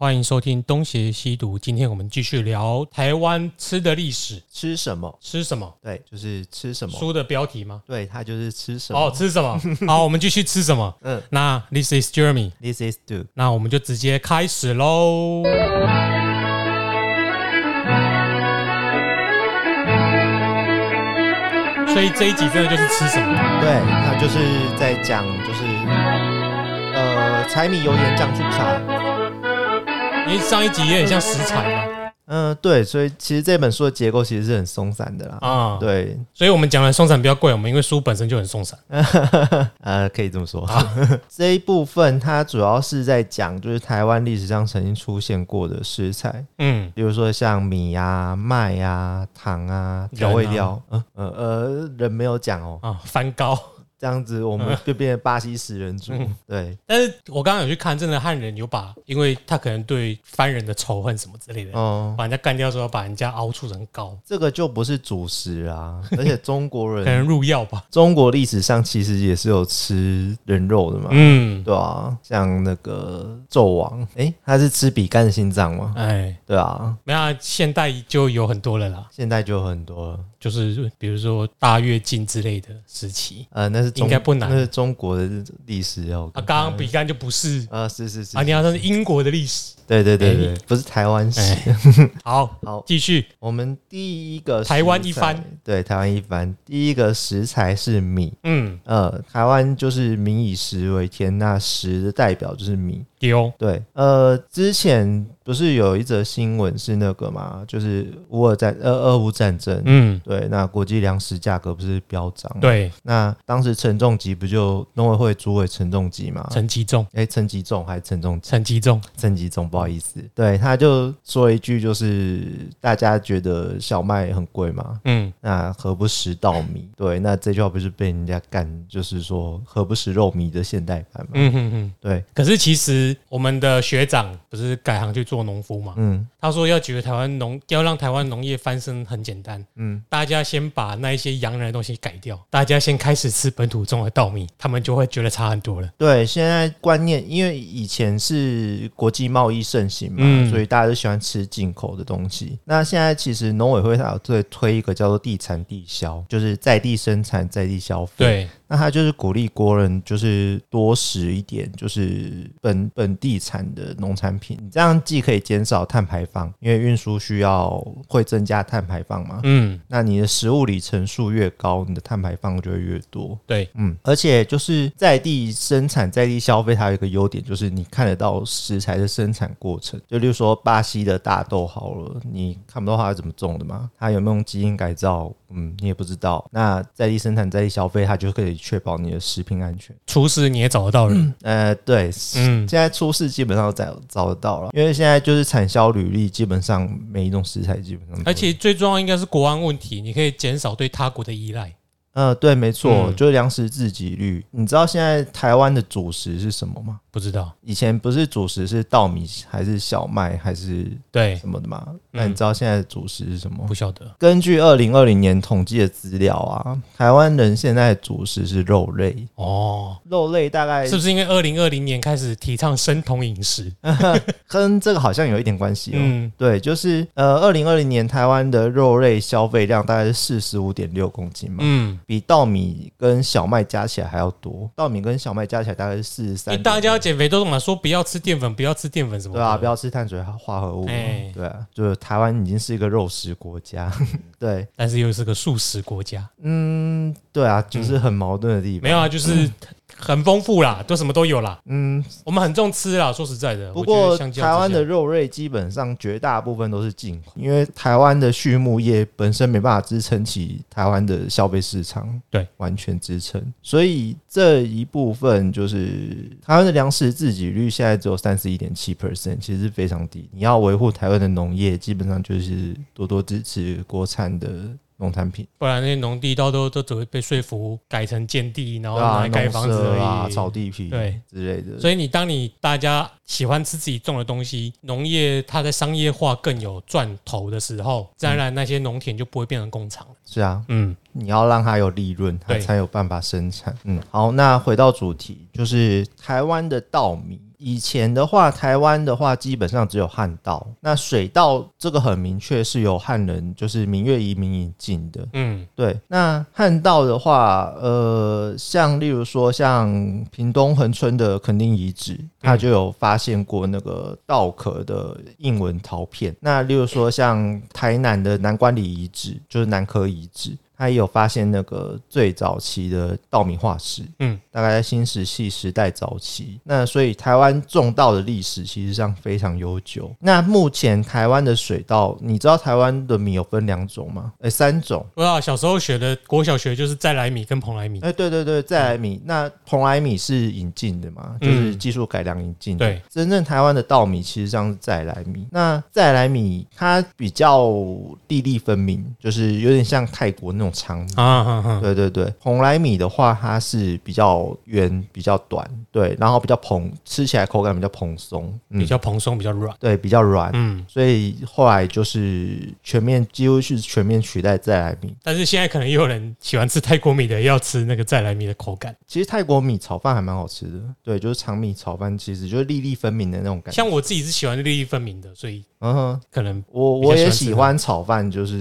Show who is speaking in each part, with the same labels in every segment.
Speaker 1: 欢迎收听东邪西毒。今天我们继续聊台湾吃的历史，
Speaker 2: 吃什么？
Speaker 1: 吃什么？
Speaker 2: 对，就是吃什么。
Speaker 1: 书的标题吗？
Speaker 2: 对，它就是吃什么。
Speaker 1: 哦，吃什么？好，我们继续吃什么？
Speaker 2: 嗯
Speaker 1: 那 This is
Speaker 2: Jeremy，，This is do。
Speaker 1: 那我们就直接开始喽。所以这一集真的就是吃什么？
Speaker 2: 对，它就是在讲，就是呃，柴米油盐酱醋茶。
Speaker 1: 因为上一集也很像食材嘛。
Speaker 2: 嗯、对，所以其实这本书的结构其实是很松散的啦。
Speaker 1: 啊，
Speaker 2: 对，
Speaker 1: 所以我们讲的松散比较贵，我们因为书本身就很松散。
Speaker 2: 呃，可以这么说。这一部分它主要是在讲，就是台湾历史上曾经出现过的食材，
Speaker 1: 嗯，
Speaker 2: 比如说像米啊、麦啊、糖啊、调味料。嗯呃呃，人没有讲哦，
Speaker 1: 啊，翻高。
Speaker 2: 这样子 我们就变成巴西食人族。
Speaker 1: 嗯
Speaker 2: 对，
Speaker 1: 但是我刚刚有去看，真的汉人有把，因为他可能对番人的仇恨什么之类的，
Speaker 2: 哦。
Speaker 1: 把人家干掉之后，把人家凹出成膏，
Speaker 2: 这个就不是主食啊，而且中国
Speaker 1: 可能
Speaker 2: 人，
Speaker 1: 入药吧。
Speaker 2: 中国历史上其实也是有吃人肉的嘛，
Speaker 1: 嗯，
Speaker 2: 对啊，像那个纣王，诶，他是吃比干的心脏吗？
Speaker 1: 哎，
Speaker 2: 对啊，
Speaker 1: 没有啊，现代就有很多了啦，
Speaker 2: 现代就有很多了，
Speaker 1: 就是比如说大跃进之类的时期
Speaker 2: 呃，那是中
Speaker 1: 应该不难
Speaker 2: 那是中国的历史哦。
Speaker 1: 啊。刚刚比干就不是
Speaker 2: 啊，是是是
Speaker 1: 啊，你要说是英国的历史。
Speaker 2: 对对对对，不是台湾史。
Speaker 1: 哎，好，
Speaker 2: 好，
Speaker 1: 继续。
Speaker 2: 我们第一个
Speaker 1: 台湾一番，
Speaker 2: 对，台湾一番，第一个食材是米。
Speaker 1: 嗯，
Speaker 2: 呃，台湾就是民以食为天，那食的代表就是米。
Speaker 1: 丢，
Speaker 2: 对，呃，之前不是有一则新闻是那个嘛，就是乌尔战呃俄乌战争，
Speaker 1: 嗯，
Speaker 2: 对，那国际粮食价格不是飙涨？，
Speaker 1: 对，
Speaker 2: 那当时陈仲基不就农委会主委陈仲基嘛？
Speaker 1: 陈吉仲，
Speaker 2: 哎，陈吉仲还是陈仲基？
Speaker 1: 陈吉仲，
Speaker 2: 陈吉仲，不好意思，对，他就说一句，就是大家觉得小麦很贵嘛，
Speaker 1: 嗯，
Speaker 2: 那何不食稻米？对，那这句话不是被人家干，就是说何不食肉糜的现代版嘛？
Speaker 1: 嗯嗯嗯。
Speaker 2: 对，
Speaker 1: 可是其实我们的学长不是改行去做农夫嘛？
Speaker 2: 嗯
Speaker 1: 他说要解决台湾农要让台湾农业翻身很简单，
Speaker 2: 嗯，
Speaker 1: 大家先把那一些洋人的东西改掉，大家先开始吃本土种的稻米，他们就会觉得差很多了。
Speaker 2: 对，现在观念，因为以前是国际贸易盛行嘛，
Speaker 1: 嗯
Speaker 2: 所以大家都喜欢吃进口的东西。那现在其实农委会它有在推一个叫做地产地销，就是在地生产、在地消费。，
Speaker 1: 对，
Speaker 2: 那它就是鼓励国人就是多食一点，就是本本地产的农产品，这样既可以减少碳排放，因为运输需要会增加碳排放嘛。
Speaker 1: 嗯，
Speaker 2: 那你的食物里程数越高，你的碳排放就会越多。
Speaker 1: 对，
Speaker 2: 嗯，而且就是在地生产、在地消费，它有一个优点，就是你看得到食材的生产过程。就例如说巴西的大豆好了，你看不到它是怎么种的嘛？它有没有用基因改造？嗯，你也不知道。那在地生产、在地消费，它就可以确保你的食品安全。
Speaker 1: 厨师你也找得到人，
Speaker 2: 呃，对，
Speaker 1: 嗯
Speaker 2: 现在出事基本上都找找得到了，因为现在就是产销履历，基本上每一种食材基本上，
Speaker 1: 而且最重要应该是国安问题，你可以减少对他国的依赖。
Speaker 2: 呃，对，没错，
Speaker 1: 嗯
Speaker 2: 就是粮食自给率。你知道现在台湾的主食是什么吗？
Speaker 1: 不知道，
Speaker 2: 以前不是主食是稻米还是小麦还是
Speaker 1: 对，
Speaker 2: 什么的吗？那你知道现在的主食是什么？
Speaker 1: 不晓得。
Speaker 2: 根据二零二零年统计的资料啊，台湾人现在的主食是肉类，
Speaker 1: 哦，
Speaker 2: 肉类大概
Speaker 1: 是不是因为二零二零年开始提倡生酮饮食？
Speaker 2: 跟这个好像有一点关系哦。
Speaker 1: 嗯，
Speaker 2: 对，就是呃，二零二零年台湾的肉类消费量大概是四十五点六公斤嘛，
Speaker 1: 嗯，
Speaker 2: 比稻米跟小麦加起来还要多。稻米跟小麦加起来大概是四十三。
Speaker 1: 因为大家要减肥都懂了说不要吃淀粉，不要吃淀粉什么的。
Speaker 2: 对啊，不要吃碳水化合物。
Speaker 1: 哎
Speaker 2: 对啊，就是台湾已经是一个肉食国家。对，
Speaker 1: 但是又是个素食国家，
Speaker 2: 嗯，对啊，就是很矛盾的地方。
Speaker 1: 没有啊，就是很丰富啦，都什么都有啦。
Speaker 2: 嗯，
Speaker 1: 我们很重吃啦，说实在的。
Speaker 2: 不过台湾的肉类基本上绝大部分都是进口，因为台湾的畜牧业本身没办法支撑起台湾的消费市场，
Speaker 1: 对，
Speaker 2: 完全支撑，所以这一部分就是台湾的粮食自给率现在只有三十一点七 percent，其实是非常低。你要维护台湾的农业，基本上就是多多支持国产的农产品，
Speaker 1: 不然那些农地到都都只会被说服改成建地，然后拿来盖房子而已。
Speaker 2: 啊、炒地皮
Speaker 1: 对
Speaker 2: 之类的，
Speaker 1: 所以你当你大家喜欢吃自己种的东西，农业它在商业化更有赚头的时候，自然而然那些农田就不会变成工厂了。
Speaker 2: 是啊，
Speaker 1: 嗯，
Speaker 2: 你要让它有利润，它才有办法生产。嗯，好，那回到主题，就是台湾的稻米。以前的话，台湾的话基本上只有汉道，那水道这个很明确是由汉人就是明月移民引进的。
Speaker 1: 嗯
Speaker 2: 对，那汉道的话，呃，像例如说像屏东恒春的垦丁遗址，它就有发现过那个稻壳的印文陶片。那例如说像台南的南关里遗址，就是南科遗址。它也有发现那个最早期的稻米化石，
Speaker 1: 嗯，
Speaker 2: 大概在新石器时代早期。那所以台湾种稻的历史其实上非常悠久。那目前台湾的水稻，你知道台湾的米有分两种吗？诶，三种。
Speaker 1: 不知道小时候学的国小学就是再来米跟蓬莱米，
Speaker 2: 哎、对对对，再来米，那蓬莱米是引进的嘛，就是
Speaker 1: 嗯
Speaker 2: 技术改良引进的。
Speaker 1: 对，
Speaker 2: 真正台湾的稻米其实上是再来米。那再来米它比较粒粒分明，就是有点像泰国那种长米。
Speaker 1: 啊
Speaker 2: 对对对，蓬莱米的话，它是比较圆、比较短，对，然后比较蓬，吃起来口感比较蓬松，嗯
Speaker 1: 比，较蓬松，比较软。
Speaker 2: 对，比较软。
Speaker 1: 嗯，
Speaker 2: 所以后来就是全面，几乎是全面取代再来米。
Speaker 1: 但是现在可能也有人喜欢吃泰国米的，要吃那个再来米的口感。
Speaker 2: 其实泰国米炒饭还蛮好吃的，对，就是长米炒饭，其实就是粒粒分明的那种感觉。
Speaker 1: 像我自己是喜欢粒粒分明的，所以
Speaker 2: 嗯哼，
Speaker 1: 可能
Speaker 2: 我我也喜
Speaker 1: 喜欢
Speaker 2: 炒饭，就是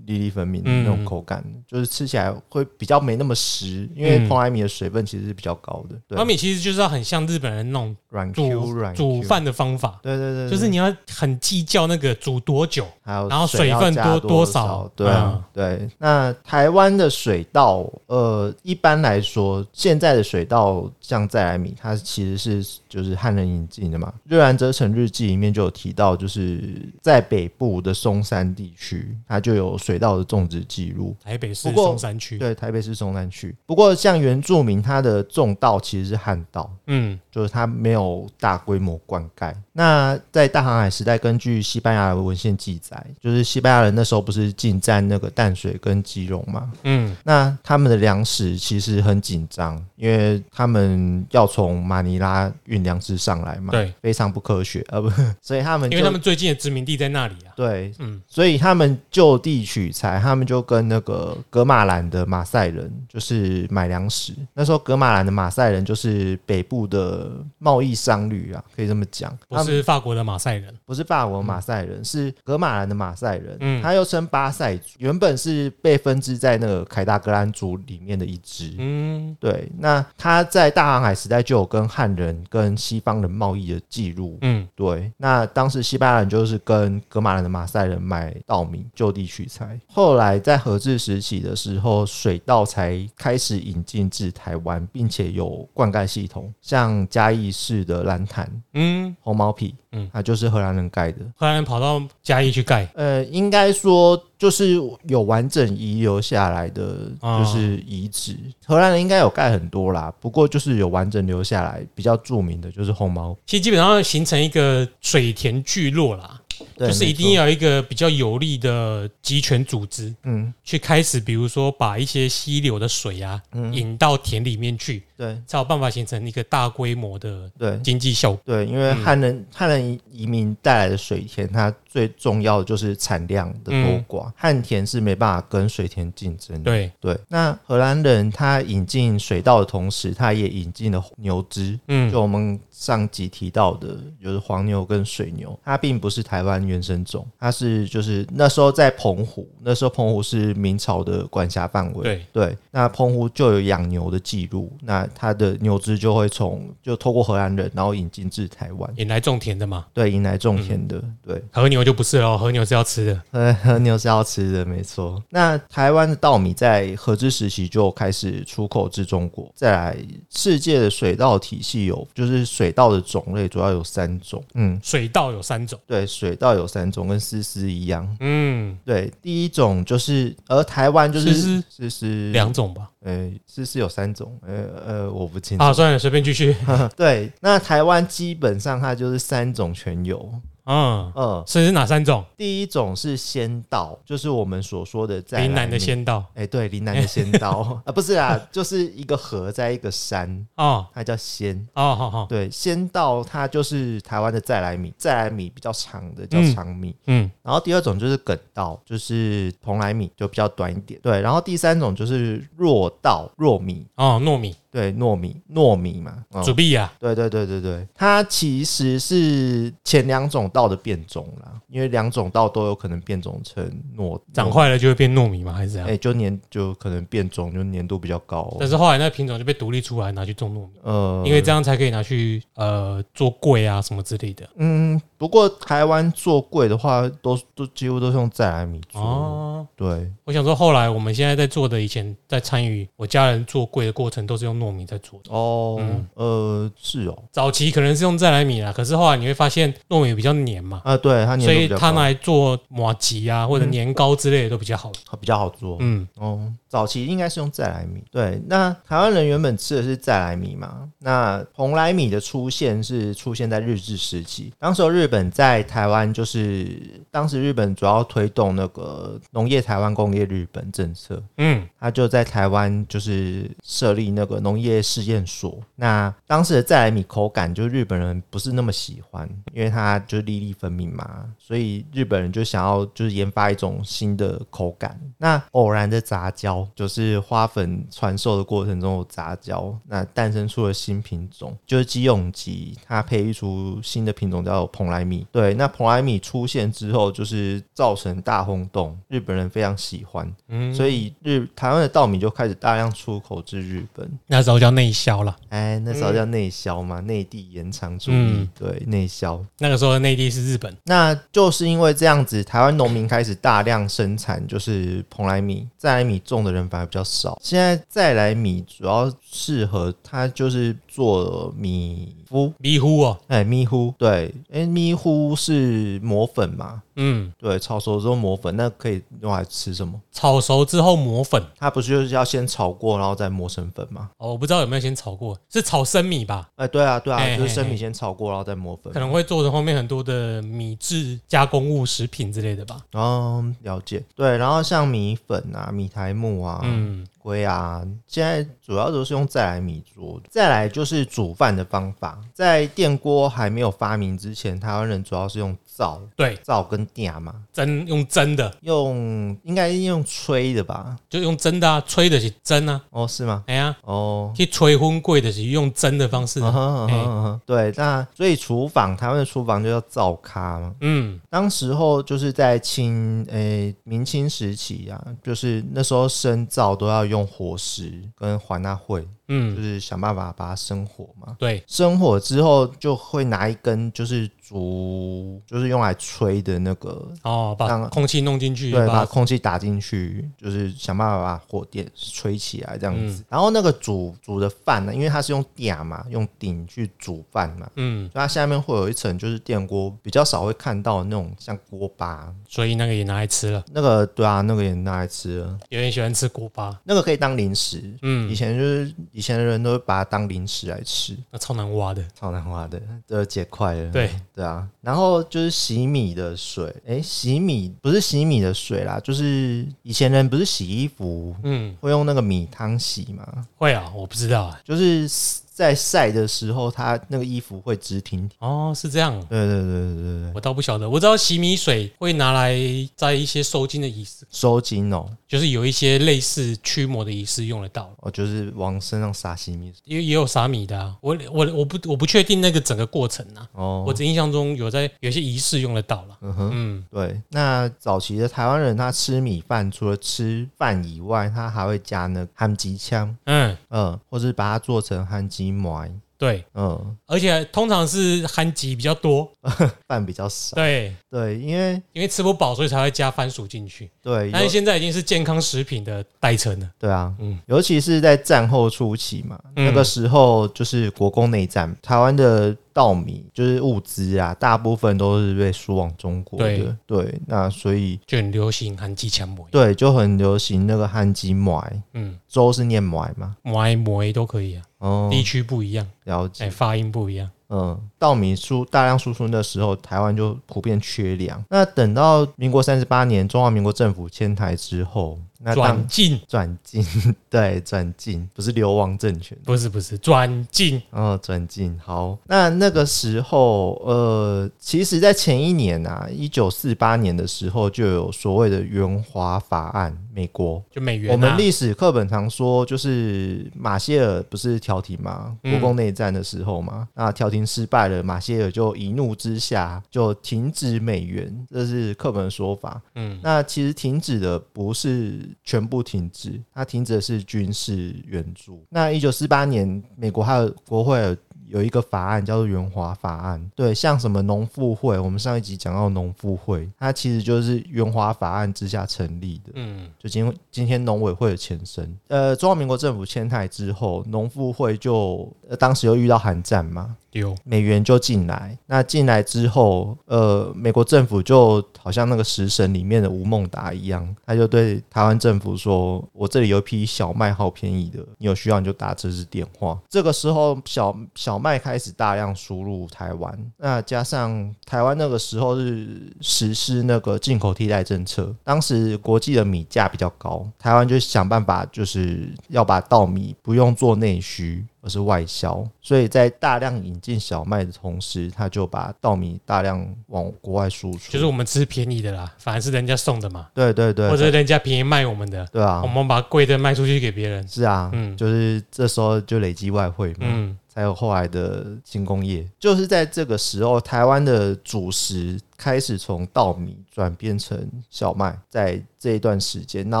Speaker 2: 粒粒分明的那种口感，就是吃起来会比较没那么实，因为
Speaker 1: 嗯
Speaker 2: 蓬莱米的水分其实是比较高的，对
Speaker 1: 泡，米其实就是要很像日本人那种
Speaker 2: 软 Q
Speaker 1: 煮
Speaker 2: 软
Speaker 1: 煮饭的方法，
Speaker 2: 对对对，
Speaker 1: 就是你要很计较那个煮多久。
Speaker 2: 还有
Speaker 1: 然后
Speaker 2: 水
Speaker 1: 分多
Speaker 2: 多
Speaker 1: 多少
Speaker 2: 对啊、对。那台湾的水稻，呃，一般来说，现在的水稻像再来米，它其实是就是汉人引进的嘛。《瑞兰折成日记》里面就有提到，就是在北部的松山地区，它就有水稻的种植记录。
Speaker 1: 台北市
Speaker 2: 不过
Speaker 1: 松山区，
Speaker 2: 对，台北市松山区。不过像原住民，他的种稻其实是旱稻，
Speaker 1: 嗯
Speaker 2: 就是它没有大规模灌溉。那在大航海时代，根据西班牙的文献记载，就是西班牙人那时候不是进占那个淡水跟基隆嘛？
Speaker 1: 嗯，
Speaker 2: 那他们的粮食其实很紧张，因为他们要从马尼拉运粮食上来嘛，
Speaker 1: 对，
Speaker 2: 非常不科学，呃不，所以他们
Speaker 1: 因为他们最近的殖民地在那里啊。
Speaker 2: 对，
Speaker 1: 嗯
Speaker 2: 所以他们就地取材，他们就跟那个格马兰的马赛人就是买粮食。那时候格马兰的马赛人就是北部的贸易商旅啊，可以这么讲。
Speaker 1: 是法国的马赛人，
Speaker 2: 不是法国马赛人，是格马兰的马赛人。
Speaker 1: 嗯
Speaker 2: 他又称巴塞族，原本是被分支在那个凯达格兰族里面的一支。
Speaker 1: 嗯
Speaker 2: 对，那他在大航海时代就有跟汉人跟西方人贸易的记录。
Speaker 1: 嗯，
Speaker 2: 对，那当时西班牙人就是跟格马兰的马赛人买稻米就地取材。后来在和治时期的时候，水稻才开始引进至台湾，并且有灌溉系统，像嘉义市的蓝潭、
Speaker 1: 嗯，
Speaker 2: 红毛皮，
Speaker 1: 嗯
Speaker 2: 嗯，它就是荷兰人盖的。
Speaker 1: 荷兰人跑到嘉义去盖，
Speaker 2: 呃，应该说就是有完整遗留下来的，
Speaker 1: 哦
Speaker 2: 就是遗址。荷兰人应该有盖很多啦，不过就是有完整留下来，比较著名的就是红毛，
Speaker 1: 其实基本上形成一个水田聚落啦，
Speaker 2: 对，
Speaker 1: 就是一定要有一个比较有力的集权组织，
Speaker 2: 嗯。
Speaker 1: 去开始，比如说把一些溪流的水啊
Speaker 2: 嗯，
Speaker 1: 引到田里面去，
Speaker 2: 对。
Speaker 1: 才有办法形成一个大规模的
Speaker 2: 对。
Speaker 1: 经济效果。
Speaker 2: 对，因为
Speaker 1: 嗯
Speaker 2: 汉人、汉人移民带来的水田，它最重要的就是产量的
Speaker 1: 嗯
Speaker 2: 多寡，旱田是没办法跟水田竞争的。
Speaker 1: 对，
Speaker 2: 对，那荷兰人他引进水稻的同时，他也引进了牛只，
Speaker 1: 嗯
Speaker 2: 就我们上集提到的，就是黄牛跟水牛，它并不是台湾原生种，它是就是那时候在澎湖，那时候澎湖是明朝的管辖范围。
Speaker 1: 对
Speaker 2: 对，那澎湖就有养牛的记录，那它的牛只就会从就透过荷兰人，然后引进至台湾，
Speaker 1: 引来种田的嘛，
Speaker 2: 对，引来种田的，对。
Speaker 1: 和牛就不是喽，和牛是要吃的。
Speaker 2: 呃，和牛是要吃的，没错。那台湾的稻米在合资时期就开始出口至中国。再来，世界的水稻体系有，就是水稻的种类主要有三种。嗯，
Speaker 1: 水稻有三种，
Speaker 2: 对，水稻有三种，跟丝丝一样。
Speaker 1: 嗯，
Speaker 2: 对，第一种就是，而台湾就是
Speaker 1: 丝丝
Speaker 2: 丝丝
Speaker 1: 两，种吧。
Speaker 2: 呃，丝丝有三种，呃呃，我不清楚。
Speaker 1: 啊，算了，随便继续。
Speaker 2: 对，那台湾基本上它就是三种全有。
Speaker 1: 嗯，
Speaker 2: 嗯，
Speaker 1: 所以是哪三种？
Speaker 2: 第一种是仙稻，就是我们所说的在
Speaker 1: 云南的仙稻
Speaker 2: 哎、对，林南的仙稻 啊，不是啊，就是一个河在一个山，
Speaker 1: 哦
Speaker 2: 它叫仙。
Speaker 1: 哦，好好，
Speaker 2: 对，仙稻它就是台湾的再来米，再来米比较长的叫
Speaker 1: 嗯
Speaker 2: 长米。
Speaker 1: 嗯，
Speaker 2: 然后第二种就是梗稻，就是蓬莱米，就比较短一点。对，然后第三种就是弱稻、弱米。
Speaker 1: 哦，糯米，
Speaker 2: 对，糯米糯米嘛，哦
Speaker 1: 主币啊，
Speaker 2: 对对对对对，它其实是前两种稻的变种啦，因为两种稻都有可能变种成糯
Speaker 1: 长，坏了就会变糯米吗？还是怎
Speaker 2: 哎、
Speaker 1: 样？
Speaker 2: 就粘就可能变种，就粘度比较高。
Speaker 1: 但是后来那品种就被独立出来拿去种糯米，
Speaker 2: 呃，
Speaker 1: 因为这样才可以拿去呃做柜啊什么之类的。
Speaker 2: 嗯，不过台湾做柜的话，都都几乎都是用再来米做。
Speaker 1: 哦，
Speaker 2: 对，
Speaker 1: 我想说，后来我们现在在做的，以前在参与我家人做柜的过程，都是用糯米在做的。
Speaker 2: 哦，
Speaker 1: 嗯
Speaker 2: 呃，是哦，
Speaker 1: 早期可能是用再来米啦，可是后来你会发现糯米比较黏嘛，
Speaker 2: 啊，对，它粘度
Speaker 1: 所以
Speaker 2: 比较
Speaker 1: 它拿来做麻吉啊或者年糕之类的都比较好。
Speaker 2: 比较好做。
Speaker 1: 嗯，
Speaker 2: 哦，早期应该是用再来米。对，那台湾人原本吃的是再来米嘛？那蓬莱米的出现是出现在日治时期，当时候日本在台湾就是当时日本主要推动那个农业台湾工业日本政策，
Speaker 1: 嗯，
Speaker 2: 他就在台湾就是设立那个农业试验所。那当时的再来米口感，就日本人不是那么喜欢，因为它就是粒粒分明嘛，所以日本人就想要就是研发一种新的口感。那偶然的杂交，就是花粉传授的过程中有杂交，那诞生出了新品种，就是基永吉，它培育出新的品种叫蓬莱米。对，那蓬莱米出现之后，就是造成大轰动，日本人非常喜欢。
Speaker 1: 嗯
Speaker 2: 所以日台湾的稻米就开始大量出口至日本。
Speaker 1: 那时候叫内销了。
Speaker 2: 哎，那时候叫内销嘛，内、地延长主义，
Speaker 1: 嗯
Speaker 2: 对内销。
Speaker 1: 那个时候的内地是日本。
Speaker 2: 那就是因为这样子，台湾农民开始大量生产，就是蓬莱米，再来米种的人反而比较少。现在再来米主要适合它就是做米糊，
Speaker 1: 米糊哦，
Speaker 2: 哎，米糊，对，哎，米糊是磨粉嘛，
Speaker 1: 嗯，
Speaker 2: 对，炒熟之后磨粉，那可以用来吃什么？
Speaker 1: 炒熟之后磨粉。
Speaker 2: 它不是就是要先炒过，然后再磨成粉吗？
Speaker 1: 哦，我不知道有没有先炒过，是炒生米吧？
Speaker 2: 哎，对啊，对啊，
Speaker 1: 嘿
Speaker 2: 就是生米先炒过，然后再磨粉
Speaker 1: 可。能会做成后面很多的米制加工物、食品之类的吧。
Speaker 2: 哦，了解。对，然后像米粉啊、米苔木啊、
Speaker 1: 嗯，
Speaker 2: 龟啊，现在主要都是用再来米做。再来就是煮饭的方法，在电锅还没有发明之前，台湾人主要是用灶、
Speaker 1: 对，
Speaker 2: 灶跟电嘛，
Speaker 1: 蒸用蒸的，
Speaker 2: 用应该用吹的吧？
Speaker 1: 就用蒸的啊，吹的是蒸啊，
Speaker 2: 哦，是吗？
Speaker 1: 哎呀，
Speaker 2: 哦。
Speaker 1: 去吹荤贵的是用蒸的方式啊。
Speaker 2: 嗯哼嗯哼嗯哼对，那所以厨房，台湾的厨房就叫灶咖嘛。
Speaker 1: 嗯，
Speaker 2: 当时候就是在清诶、明清时期啊，就是那时候生灶都要用火石跟还纳会，就
Speaker 1: 嗯，
Speaker 2: 是想办法把它生火嘛。
Speaker 1: 对，
Speaker 2: 生火之后就会拿一根就是竹，就是用来吹的那个，
Speaker 1: 哦，把空气弄进去，
Speaker 2: 对，把
Speaker 1: 把
Speaker 2: 空气打进去，就是想办法把火点吹起来这样子。
Speaker 1: 嗯
Speaker 2: 然后那个煮煮的饭呢，因为它是用鼎嘛，用鼎去煮饭嘛，
Speaker 1: 嗯，
Speaker 2: 所以它下面会有一层就是电锅，比较少会看到那种像锅巴。
Speaker 1: 所以那个也拿来吃了。
Speaker 2: 那个对啊，那个也拿来吃了，
Speaker 1: 有人喜欢吃锅巴，
Speaker 2: 那个可以当零食。嗯以
Speaker 1: 嗯，
Speaker 2: 前就是以前的人都会把它当零食来吃，
Speaker 1: 那超难挖的。
Speaker 2: 超难挖的，这结块了。
Speaker 1: 对，
Speaker 2: 对啊，然后就是洗米的水，诶，洗米不是洗米的水啦，就是以前人不是洗衣服
Speaker 1: 嗯，
Speaker 2: 会用那个米汤洗吗，
Speaker 1: 会啊，我不知道啊。
Speaker 2: 就是在晒的时候，它那个衣服会直挺挺。
Speaker 1: 哦，是这样，
Speaker 2: 对对对对对对，
Speaker 1: 我倒不晓得。我知道洗米水会拿来在一些收金的仪式，
Speaker 2: 收金哦，
Speaker 1: 就是有一些类似驱魔的仪式用得到，
Speaker 2: 哦，就是往身上撒洗米水
Speaker 1: 也也有撒米的啊。我我我不我不确定那个整个过程啊，
Speaker 2: 哦。
Speaker 1: 我只印象中有在有些仪式用得到了。
Speaker 2: 嗯哼，
Speaker 1: 嗯，
Speaker 2: 对。那早期的台湾人，他吃米饭，除了吃饭以外，他还会加那个汉吉枪，
Speaker 1: 嗯，
Speaker 2: 嗯，或是把它做成汉吉馍，
Speaker 1: 对，
Speaker 2: 嗯，
Speaker 1: 而且通常是憨吉比较多，
Speaker 2: 饭比较少。
Speaker 1: 对，
Speaker 2: 对，因为
Speaker 1: 因为吃不饱，所以才会加番薯进去。
Speaker 2: 对，
Speaker 1: 但是现在已经是健康食品的代称了。
Speaker 2: 对啊，
Speaker 1: 嗯。
Speaker 2: 尤其是在战后初期嘛，
Speaker 1: 嗯。
Speaker 2: 那个时候就是国共内战，台湾的稻米就是物资啊，大部分都是被输往中国的。对，那所以
Speaker 1: 就很流行含鸡强馍，
Speaker 2: 对就很流行那个汉吉馍，
Speaker 1: 嗯，
Speaker 2: 粥是念馍吗。
Speaker 1: 馍馍都可以啊，
Speaker 2: 哦，
Speaker 1: 地区不一样，
Speaker 2: 了
Speaker 1: 哎，
Speaker 2: 解。
Speaker 1: 发音不一样。
Speaker 2: 嗯，稻米输大量输出的时候，台湾就普遍缺粮。那等到民国三十八年中华民国政府迁台之后，那
Speaker 1: 转进
Speaker 2: 转进，对，转进不是流亡政权。
Speaker 1: 不是不是转进，
Speaker 2: 哦，转进好。那那个时候，呃，其实，在前一年啊，一九四八年的时候，就有所谓的援华法案，美国。
Speaker 1: 就美元、啊。
Speaker 2: 我们历史课本常说，就是马歇尔不是调停嘛，
Speaker 1: 嗯
Speaker 2: 国共内战的时候嘛，那调停失败了，马歇尔就一怒之下就停止美元，这是课本的说法。
Speaker 1: 嗯，
Speaker 2: 那其实停止的不是全部停止，它停止的是军事援助。那一九四八年，美国还有国会有有一个法案叫做援华法案，对，像什么农妇会，我们上一集讲到农妇会，它其实就是援华法案之下成立的。
Speaker 1: 嗯，
Speaker 2: 就今今天农委会的前身，呃，中华民国政府迁台之后，农妇会就、呃、当时又遇到寒战嘛，美元就进来。那进来之后，呃，美国政府就好像那个食神里面的吴孟达一样，他就对台湾政府说：“我这里有一批小麦，好便宜的，你有需要你就打这支电话。”这个时候，小小麦开始大量输入台湾，那加上台湾那个时候是实施那个进口替代政策，当时国际的米价比较高，台湾就想办法就是要把稻米不用做内需。而是外销，所以在大量引进小麦的同时，他就把稻米大量往国外输出。
Speaker 1: 就是我们吃便宜的啦，反而是人家送的嘛，
Speaker 2: 对对对，
Speaker 1: 或者人家便宜卖我们的，
Speaker 2: 对啊
Speaker 1: 我，们把贵的卖出去给别人。
Speaker 2: 是啊，
Speaker 1: 嗯
Speaker 2: 就是这时候就累积外汇嘛。
Speaker 1: 嗯，
Speaker 2: 才有后来的轻工业。就是在这个时候，台湾的主食开始从稻米转变成小麦，在这一段时间，然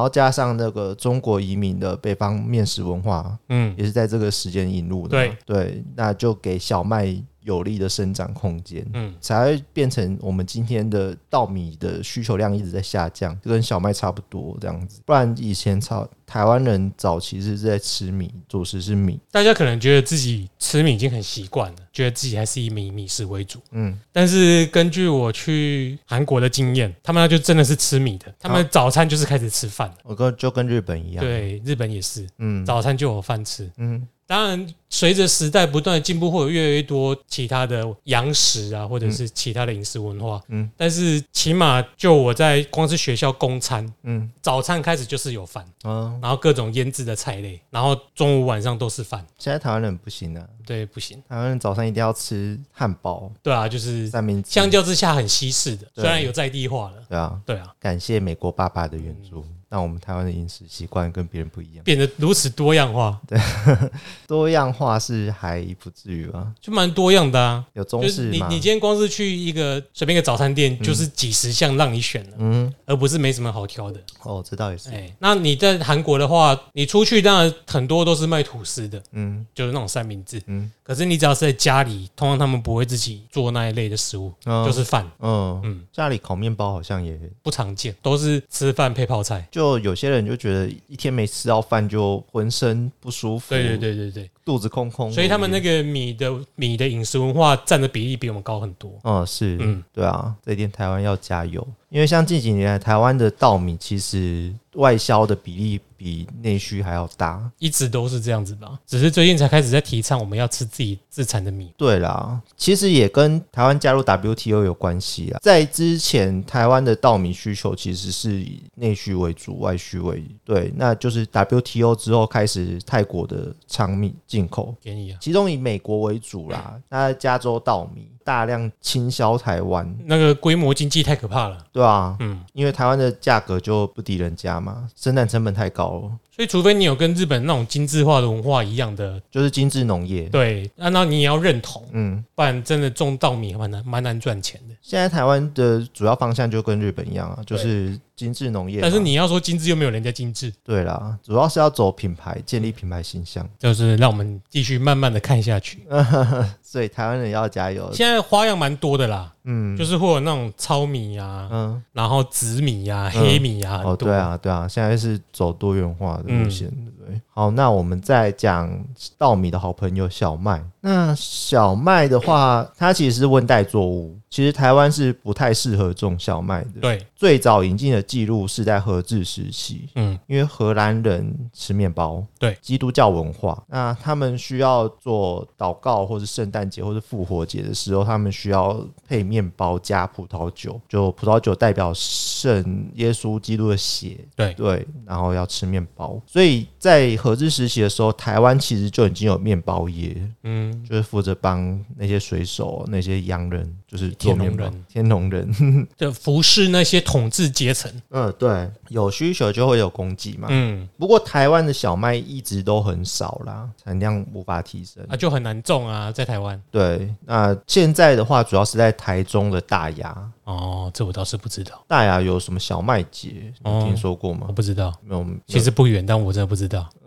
Speaker 2: 后加上那个中国移民的北方面食文化，
Speaker 1: 嗯，
Speaker 2: 也是在这个时间引入的对。对，那就给小麦有利的生长空间。
Speaker 1: 嗯，
Speaker 2: 才会变成我们今天的稻米的需求量一直在下降，就跟小麦差不多这样子。不然以前草台湾人早期是在吃米，主食是米，
Speaker 1: 大家可能觉得自己吃米已经很习惯了，觉得自己还是以米米食为主。
Speaker 2: 嗯，
Speaker 1: 但是根据我去韩国的经验，他们那就真的是吃米的，他们早餐就是开始吃饭了。
Speaker 2: 我跟就跟日本一样。，
Speaker 1: 对，日本也是，
Speaker 2: 嗯
Speaker 1: 早餐就有饭吃。
Speaker 2: 嗯
Speaker 1: 当然，随着时代不断的进步，会有越来越多其他的洋食啊，或者是其他的饮食文化。
Speaker 2: 嗯
Speaker 1: 但是起码就我在光是学校供餐，
Speaker 2: 嗯。
Speaker 1: 早餐开始就是有饭，
Speaker 2: 嗯，
Speaker 1: 然后各种腌制的菜类，然后中午晚上都是饭。
Speaker 2: 现在台湾人不行啊，
Speaker 1: 对，不行，
Speaker 2: 台湾人早上一定要吃汉堡、
Speaker 1: 对啊，就是
Speaker 2: 三明治。
Speaker 1: 相较之下很西式的，
Speaker 2: 对。
Speaker 1: 虽然有在地化了，
Speaker 2: 对啊，
Speaker 1: 对啊，
Speaker 2: 感谢美国爸爸的援助，让我们台湾的饮食习惯跟别人不一样。
Speaker 1: 变得如此多样化，对
Speaker 2: 多样化是还不至于吧？
Speaker 1: 就蛮多样的啊。
Speaker 2: 有中式你？
Speaker 1: 你今天光是去一个随便一个早餐店，就是几十项让你选了，
Speaker 2: 嗯，
Speaker 1: 而不是没什么好挑的。
Speaker 2: 哦，这倒也是。
Speaker 1: 哎，那你在韩国的话，你出去当然很多都是卖吐司的，
Speaker 2: 嗯
Speaker 1: 就是那种三明治。
Speaker 2: 嗯
Speaker 1: 可是你只要是在家里，通常他们不会自己做那一类的食物，
Speaker 2: 嗯
Speaker 1: 就是饭，
Speaker 2: 嗯
Speaker 1: 嗯，
Speaker 2: 家里烤面包好像也，
Speaker 1: 不常见，都是吃饭配泡菜。
Speaker 2: 就就有些人就觉得一天没吃到饭就浑身不舒服，
Speaker 1: 对对，对对对，
Speaker 2: 肚子空空。
Speaker 1: 所以他们那个米的米的饮食文化占的比例比我们高很多。
Speaker 2: 嗯是，
Speaker 1: 嗯
Speaker 2: 对啊，这一点台湾要加油，因为像近几年来台湾的稻米其实外销的比例比内需还要大。
Speaker 1: 一直都是这样子吧，只是最近才开始在提倡我们要吃自己自产的米。
Speaker 2: 对啦，其实也跟台湾加入 WTO 有关系啊。在之前，台湾的稻米需求其实是以内需为主，外需为对，那就是 WTO 之后开始泰国的长米进口，
Speaker 1: 便宜啊，
Speaker 2: 其中以美国为主啦。那加州稻米大量倾销台湾，
Speaker 1: 那个规模经济太可怕了。
Speaker 2: 对啊，
Speaker 1: 嗯，
Speaker 2: 因为台湾的价格就不敌人家嘛，生产成本太高了，
Speaker 1: 所以除非你有跟日本那种精致化的文化一样的，
Speaker 2: 就是精致农业。
Speaker 1: 对，那那你也要认同，
Speaker 2: 嗯，
Speaker 1: 不然真的种稻米蛮难蛮难赚钱的。
Speaker 2: 现在台湾的主要方向就跟日本一样啊，就是精致农业。
Speaker 1: 但是你要说精致，又没有人家精致，
Speaker 2: 对啦，主要是要走品牌，建立品牌形象，
Speaker 1: 就是让我们继续慢慢的看下去。
Speaker 2: 所以台湾人要加油。
Speaker 1: 现在花样蛮多的啦，
Speaker 2: 嗯
Speaker 1: 就是会有那种糙米啊，
Speaker 2: 嗯，
Speaker 1: 然后紫米啊、
Speaker 2: 嗯
Speaker 1: 黑米啊，
Speaker 2: 哦，对，啊，对啊，现在是走多元化的路线，
Speaker 1: 嗯
Speaker 2: 对不对？好，那我们再讲稻米的好朋友小麦。那小麦的话，它其实是温带作物，其实台湾是不太适合种小麦的。
Speaker 1: 对，
Speaker 2: 最早引进的记录是在荷治时期，
Speaker 1: 嗯，
Speaker 2: 因为荷兰人吃面包，
Speaker 1: 对。
Speaker 2: 基督教文化，那他们需要做祷告或是圣诞节或是复活节的时候，他们需要配面包加葡萄酒，就葡萄酒代表圣耶稣基督的血，
Speaker 1: 对。
Speaker 2: 对，然后要吃面包，所以在合资实习的时候，台湾其实就已经有面包业，
Speaker 1: 嗯，
Speaker 2: 就是负责帮那些水手、那些洋人，就是做面包
Speaker 1: 天龙人
Speaker 2: 天龙人，
Speaker 1: 就服侍那些统治阶层。
Speaker 2: 嗯，对，有需求就会有供给嘛。
Speaker 1: 嗯，
Speaker 2: 不过台湾的小麦一直都很少啦，产量无法提升。
Speaker 1: 啊，就很难种啊，在台湾。
Speaker 2: 对，那现在的话，主要是在台中的大雅，
Speaker 1: 哦，这我倒是不知道，
Speaker 2: 大雅有什么小麦节，你
Speaker 1: 哦
Speaker 2: 听说过吗
Speaker 1: 我？不知道。
Speaker 2: 没有，
Speaker 1: 其实不远，但我真的不知道，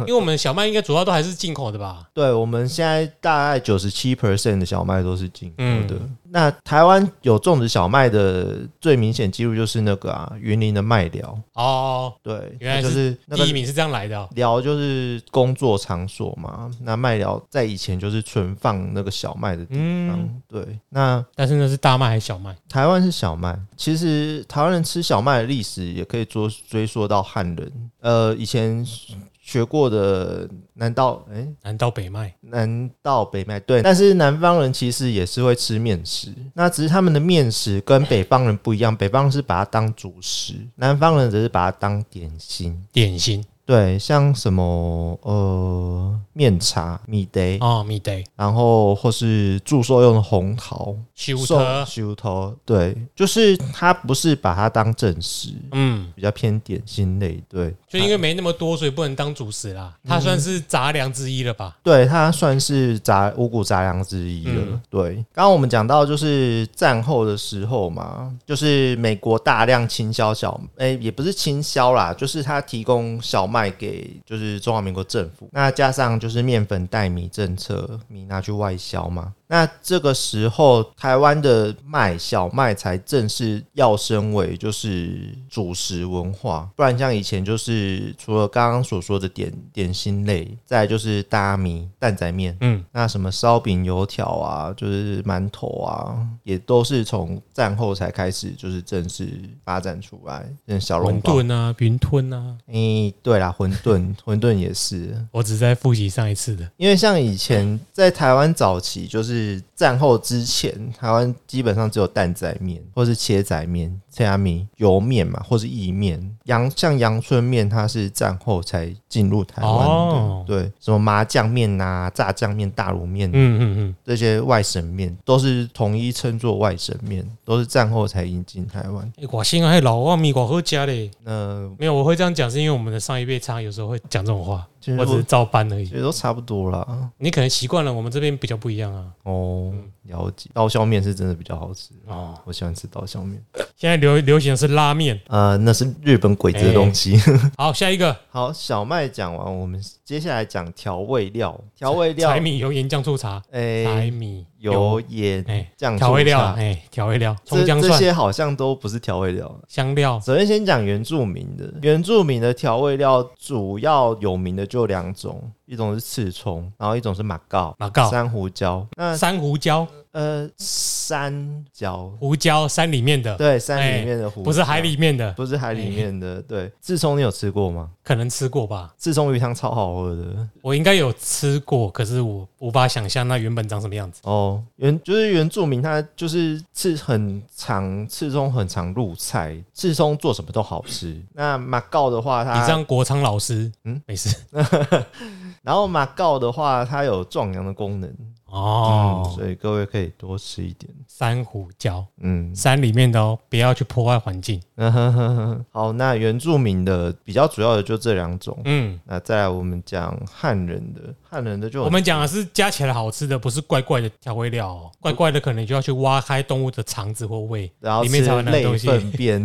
Speaker 1: 因为我们小麦应该主要都还是进口的吧？
Speaker 2: 对，我们现在大概九十七 percent 的小麦都是进口的。
Speaker 1: 嗯
Speaker 2: 那台湾有种植小麦的最明显记录就是那个啊，云林的麦寮，
Speaker 1: 哦，
Speaker 2: 对，
Speaker 1: 原来
Speaker 2: 就是那个
Speaker 1: 第一名是这样来的哦。
Speaker 2: 寮就是工作场所嘛。那麦寮在以前就是存放那个小麦的地方。
Speaker 1: 嗯，
Speaker 2: 对，那
Speaker 1: 但是那是大麦还是小麦？
Speaker 2: 台湾是小麦，其实台湾人吃小麦的历史也可以追追溯到汉人。呃，以前学过的南道，哎、
Speaker 1: 南道北麦？
Speaker 2: 南道北麦对，但是南方人其实也是会吃面食，那只是他们的面食跟北方人不一样，北方人是把它当主食，南方人则是把它当点心。
Speaker 1: 点心
Speaker 2: 对，像什么呃面茶、米德，
Speaker 1: 哦，米得
Speaker 2: 然后或是祝寿用的红桃、
Speaker 1: 修
Speaker 2: 寿
Speaker 1: 特，
Speaker 2: 修头，对，就是它不是把它当正食，
Speaker 1: 嗯，
Speaker 2: 比较偏点心类，对，
Speaker 1: 就因为没那么多，所以不能当主食啦。它算是杂粮之一了吧？
Speaker 2: 对，它算是杂五谷杂粮之一了。
Speaker 1: 嗯
Speaker 2: 对，刚刚我们讲到就是战后的时候嘛，就是美国大量倾销小，哎、也不是倾销啦，就是它提供小麦卖给就是中华民国政府，那加上就是面粉代米政策，米拿去外销嘛。那这个时候，台湾的麦小麦才正式要升为就是主食文化，不然像以前就是除了刚刚所说的点点心类，再来就是大米、蛋仔面，
Speaker 1: 嗯，
Speaker 2: 那什么烧饼、油条啊，就是馒头啊，也都是从战后才开始就是正式发展出来，像小笼
Speaker 1: 馄。饨啊，云吞啊，
Speaker 2: 诶、对啦，馄饨，馄饨也是，
Speaker 1: 我只在复习上一次的。
Speaker 2: 因为像以前在台湾早期，就是是战后之前，台湾基本上只有蛋仔面或是切仔面、切虾米、油面嘛，或是意面。阳像阳春面，它是战后才进入台湾的。
Speaker 1: 哦
Speaker 2: 对，什么麻酱面呐、炸酱面、大卤面、
Speaker 1: 嗯嗯嗯，
Speaker 2: 这些外省面，都是统一称作外省面，都是战后才引进台湾。
Speaker 1: 欸我心啊，还老外米我好加嘞。
Speaker 2: 那
Speaker 1: 没有，我会这样讲，是因为我们的上一辈常常有时候会讲这种话，我只是照搬而已
Speaker 2: 觉。得都差不多啦。
Speaker 1: 你可能习惯了，我们这边比较不一样啊。
Speaker 2: 哦，了解。刀削面是真的比较好吃，
Speaker 1: 哦，
Speaker 2: 我喜欢吃刀削面。
Speaker 1: 现在流流行的是拉面。
Speaker 2: 呃，那是日本鬼子的东西。
Speaker 1: 好，下一个
Speaker 2: 好，小麦讲完，我们接下来讲调味料。调味料
Speaker 1: 柴，米油盐酱醋茶，
Speaker 2: 诶、
Speaker 1: 柴米
Speaker 2: 油、盐、
Speaker 1: 哎，
Speaker 2: 酱、
Speaker 1: 调味料，
Speaker 2: 醋茶
Speaker 1: 哎，调味料，葱
Speaker 2: 这
Speaker 1: 姜蒜、
Speaker 2: 这些好像都不是调味料。
Speaker 1: 香料，
Speaker 2: 首先先讲原住民的，原住民的调味料主要有名的就两种，一种是刺葱，然后一种是马告。
Speaker 1: 马告、
Speaker 2: 珊瑚椒，那
Speaker 1: 珊瑚椒、
Speaker 2: 呃山椒，
Speaker 1: 胡椒，山里面的，
Speaker 2: 对，山
Speaker 1: 哎
Speaker 2: 里面的胡椒，
Speaker 1: 不是海里面的，
Speaker 2: 不是海里面的。对，刺葱你有吃过吗？
Speaker 1: 可能吃过吧。
Speaker 2: 刺葱鱼汤超好喝的
Speaker 1: 我应该有吃过，可是我无法想象那原本长什么样子。
Speaker 2: 哦。原就是原住民，他就是刺很长，刺葱很长入菜，刺葱做什么都好吃。那马告的话，
Speaker 1: 你这
Speaker 2: 它
Speaker 1: 样国昌老师，嗯
Speaker 2: 嗯，
Speaker 1: 没事
Speaker 2: 然后马告的话，它有壮阳的功能
Speaker 1: 哦
Speaker 2: 嗯。所以各位可以多吃一点。
Speaker 1: 珊瑚礁，
Speaker 2: 嗯，
Speaker 1: 山里面的哦，不要去破坏环境。
Speaker 2: 好，那原住民的比较主要的就这两种。
Speaker 1: 嗯，
Speaker 2: 那再来我们讲汉人的，汉人的就
Speaker 1: 我们讲的是加起来好吃的，不是怪怪的调味料哦。怪怪的可能就要去挖开动物的肠子或胃，
Speaker 2: 然后
Speaker 1: 里面才有那个东西。
Speaker 2: 粪便，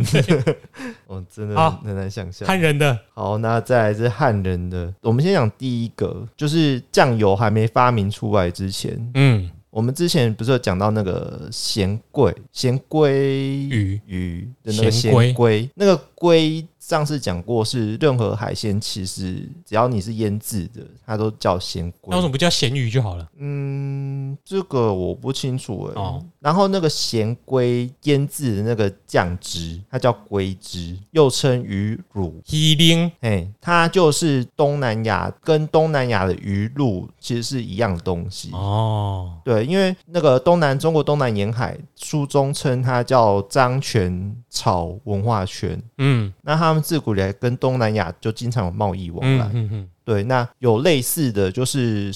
Speaker 2: 我真的
Speaker 1: 好
Speaker 2: 很难想象。
Speaker 1: 汉人的。
Speaker 2: 好，那再来是汉人的，我们先讲第一个，就是酱油还没发明出来之前，
Speaker 1: 嗯。
Speaker 2: 我们之前不是有讲到那个咸桂、咸鲑
Speaker 1: 鱼。
Speaker 2: 鱼的那个
Speaker 1: 咸龟，
Speaker 2: 那个龟上次讲过，是任何海鲜其实只要你是腌制的，它都叫鲜龟
Speaker 1: 那为。什么不叫咸鱼就好了？
Speaker 2: 嗯，这个我不清楚哎、
Speaker 1: 哦
Speaker 2: 然后那个咸龟腌制的那个酱汁，它叫龟汁，又称鱼乳。
Speaker 1: 鱼鳞
Speaker 2: 哎，它就是东南亚跟东南亚的鱼露其实是一样的东西。
Speaker 1: 哦，
Speaker 2: 对，因为那个东南中国东南沿海，书中称它叫漳泉草文化圈。
Speaker 1: 嗯
Speaker 2: 那他们自古以来跟东南亚就经常有贸易往来。
Speaker 1: 嗯嗯嗯，
Speaker 2: 对，那有类似的就是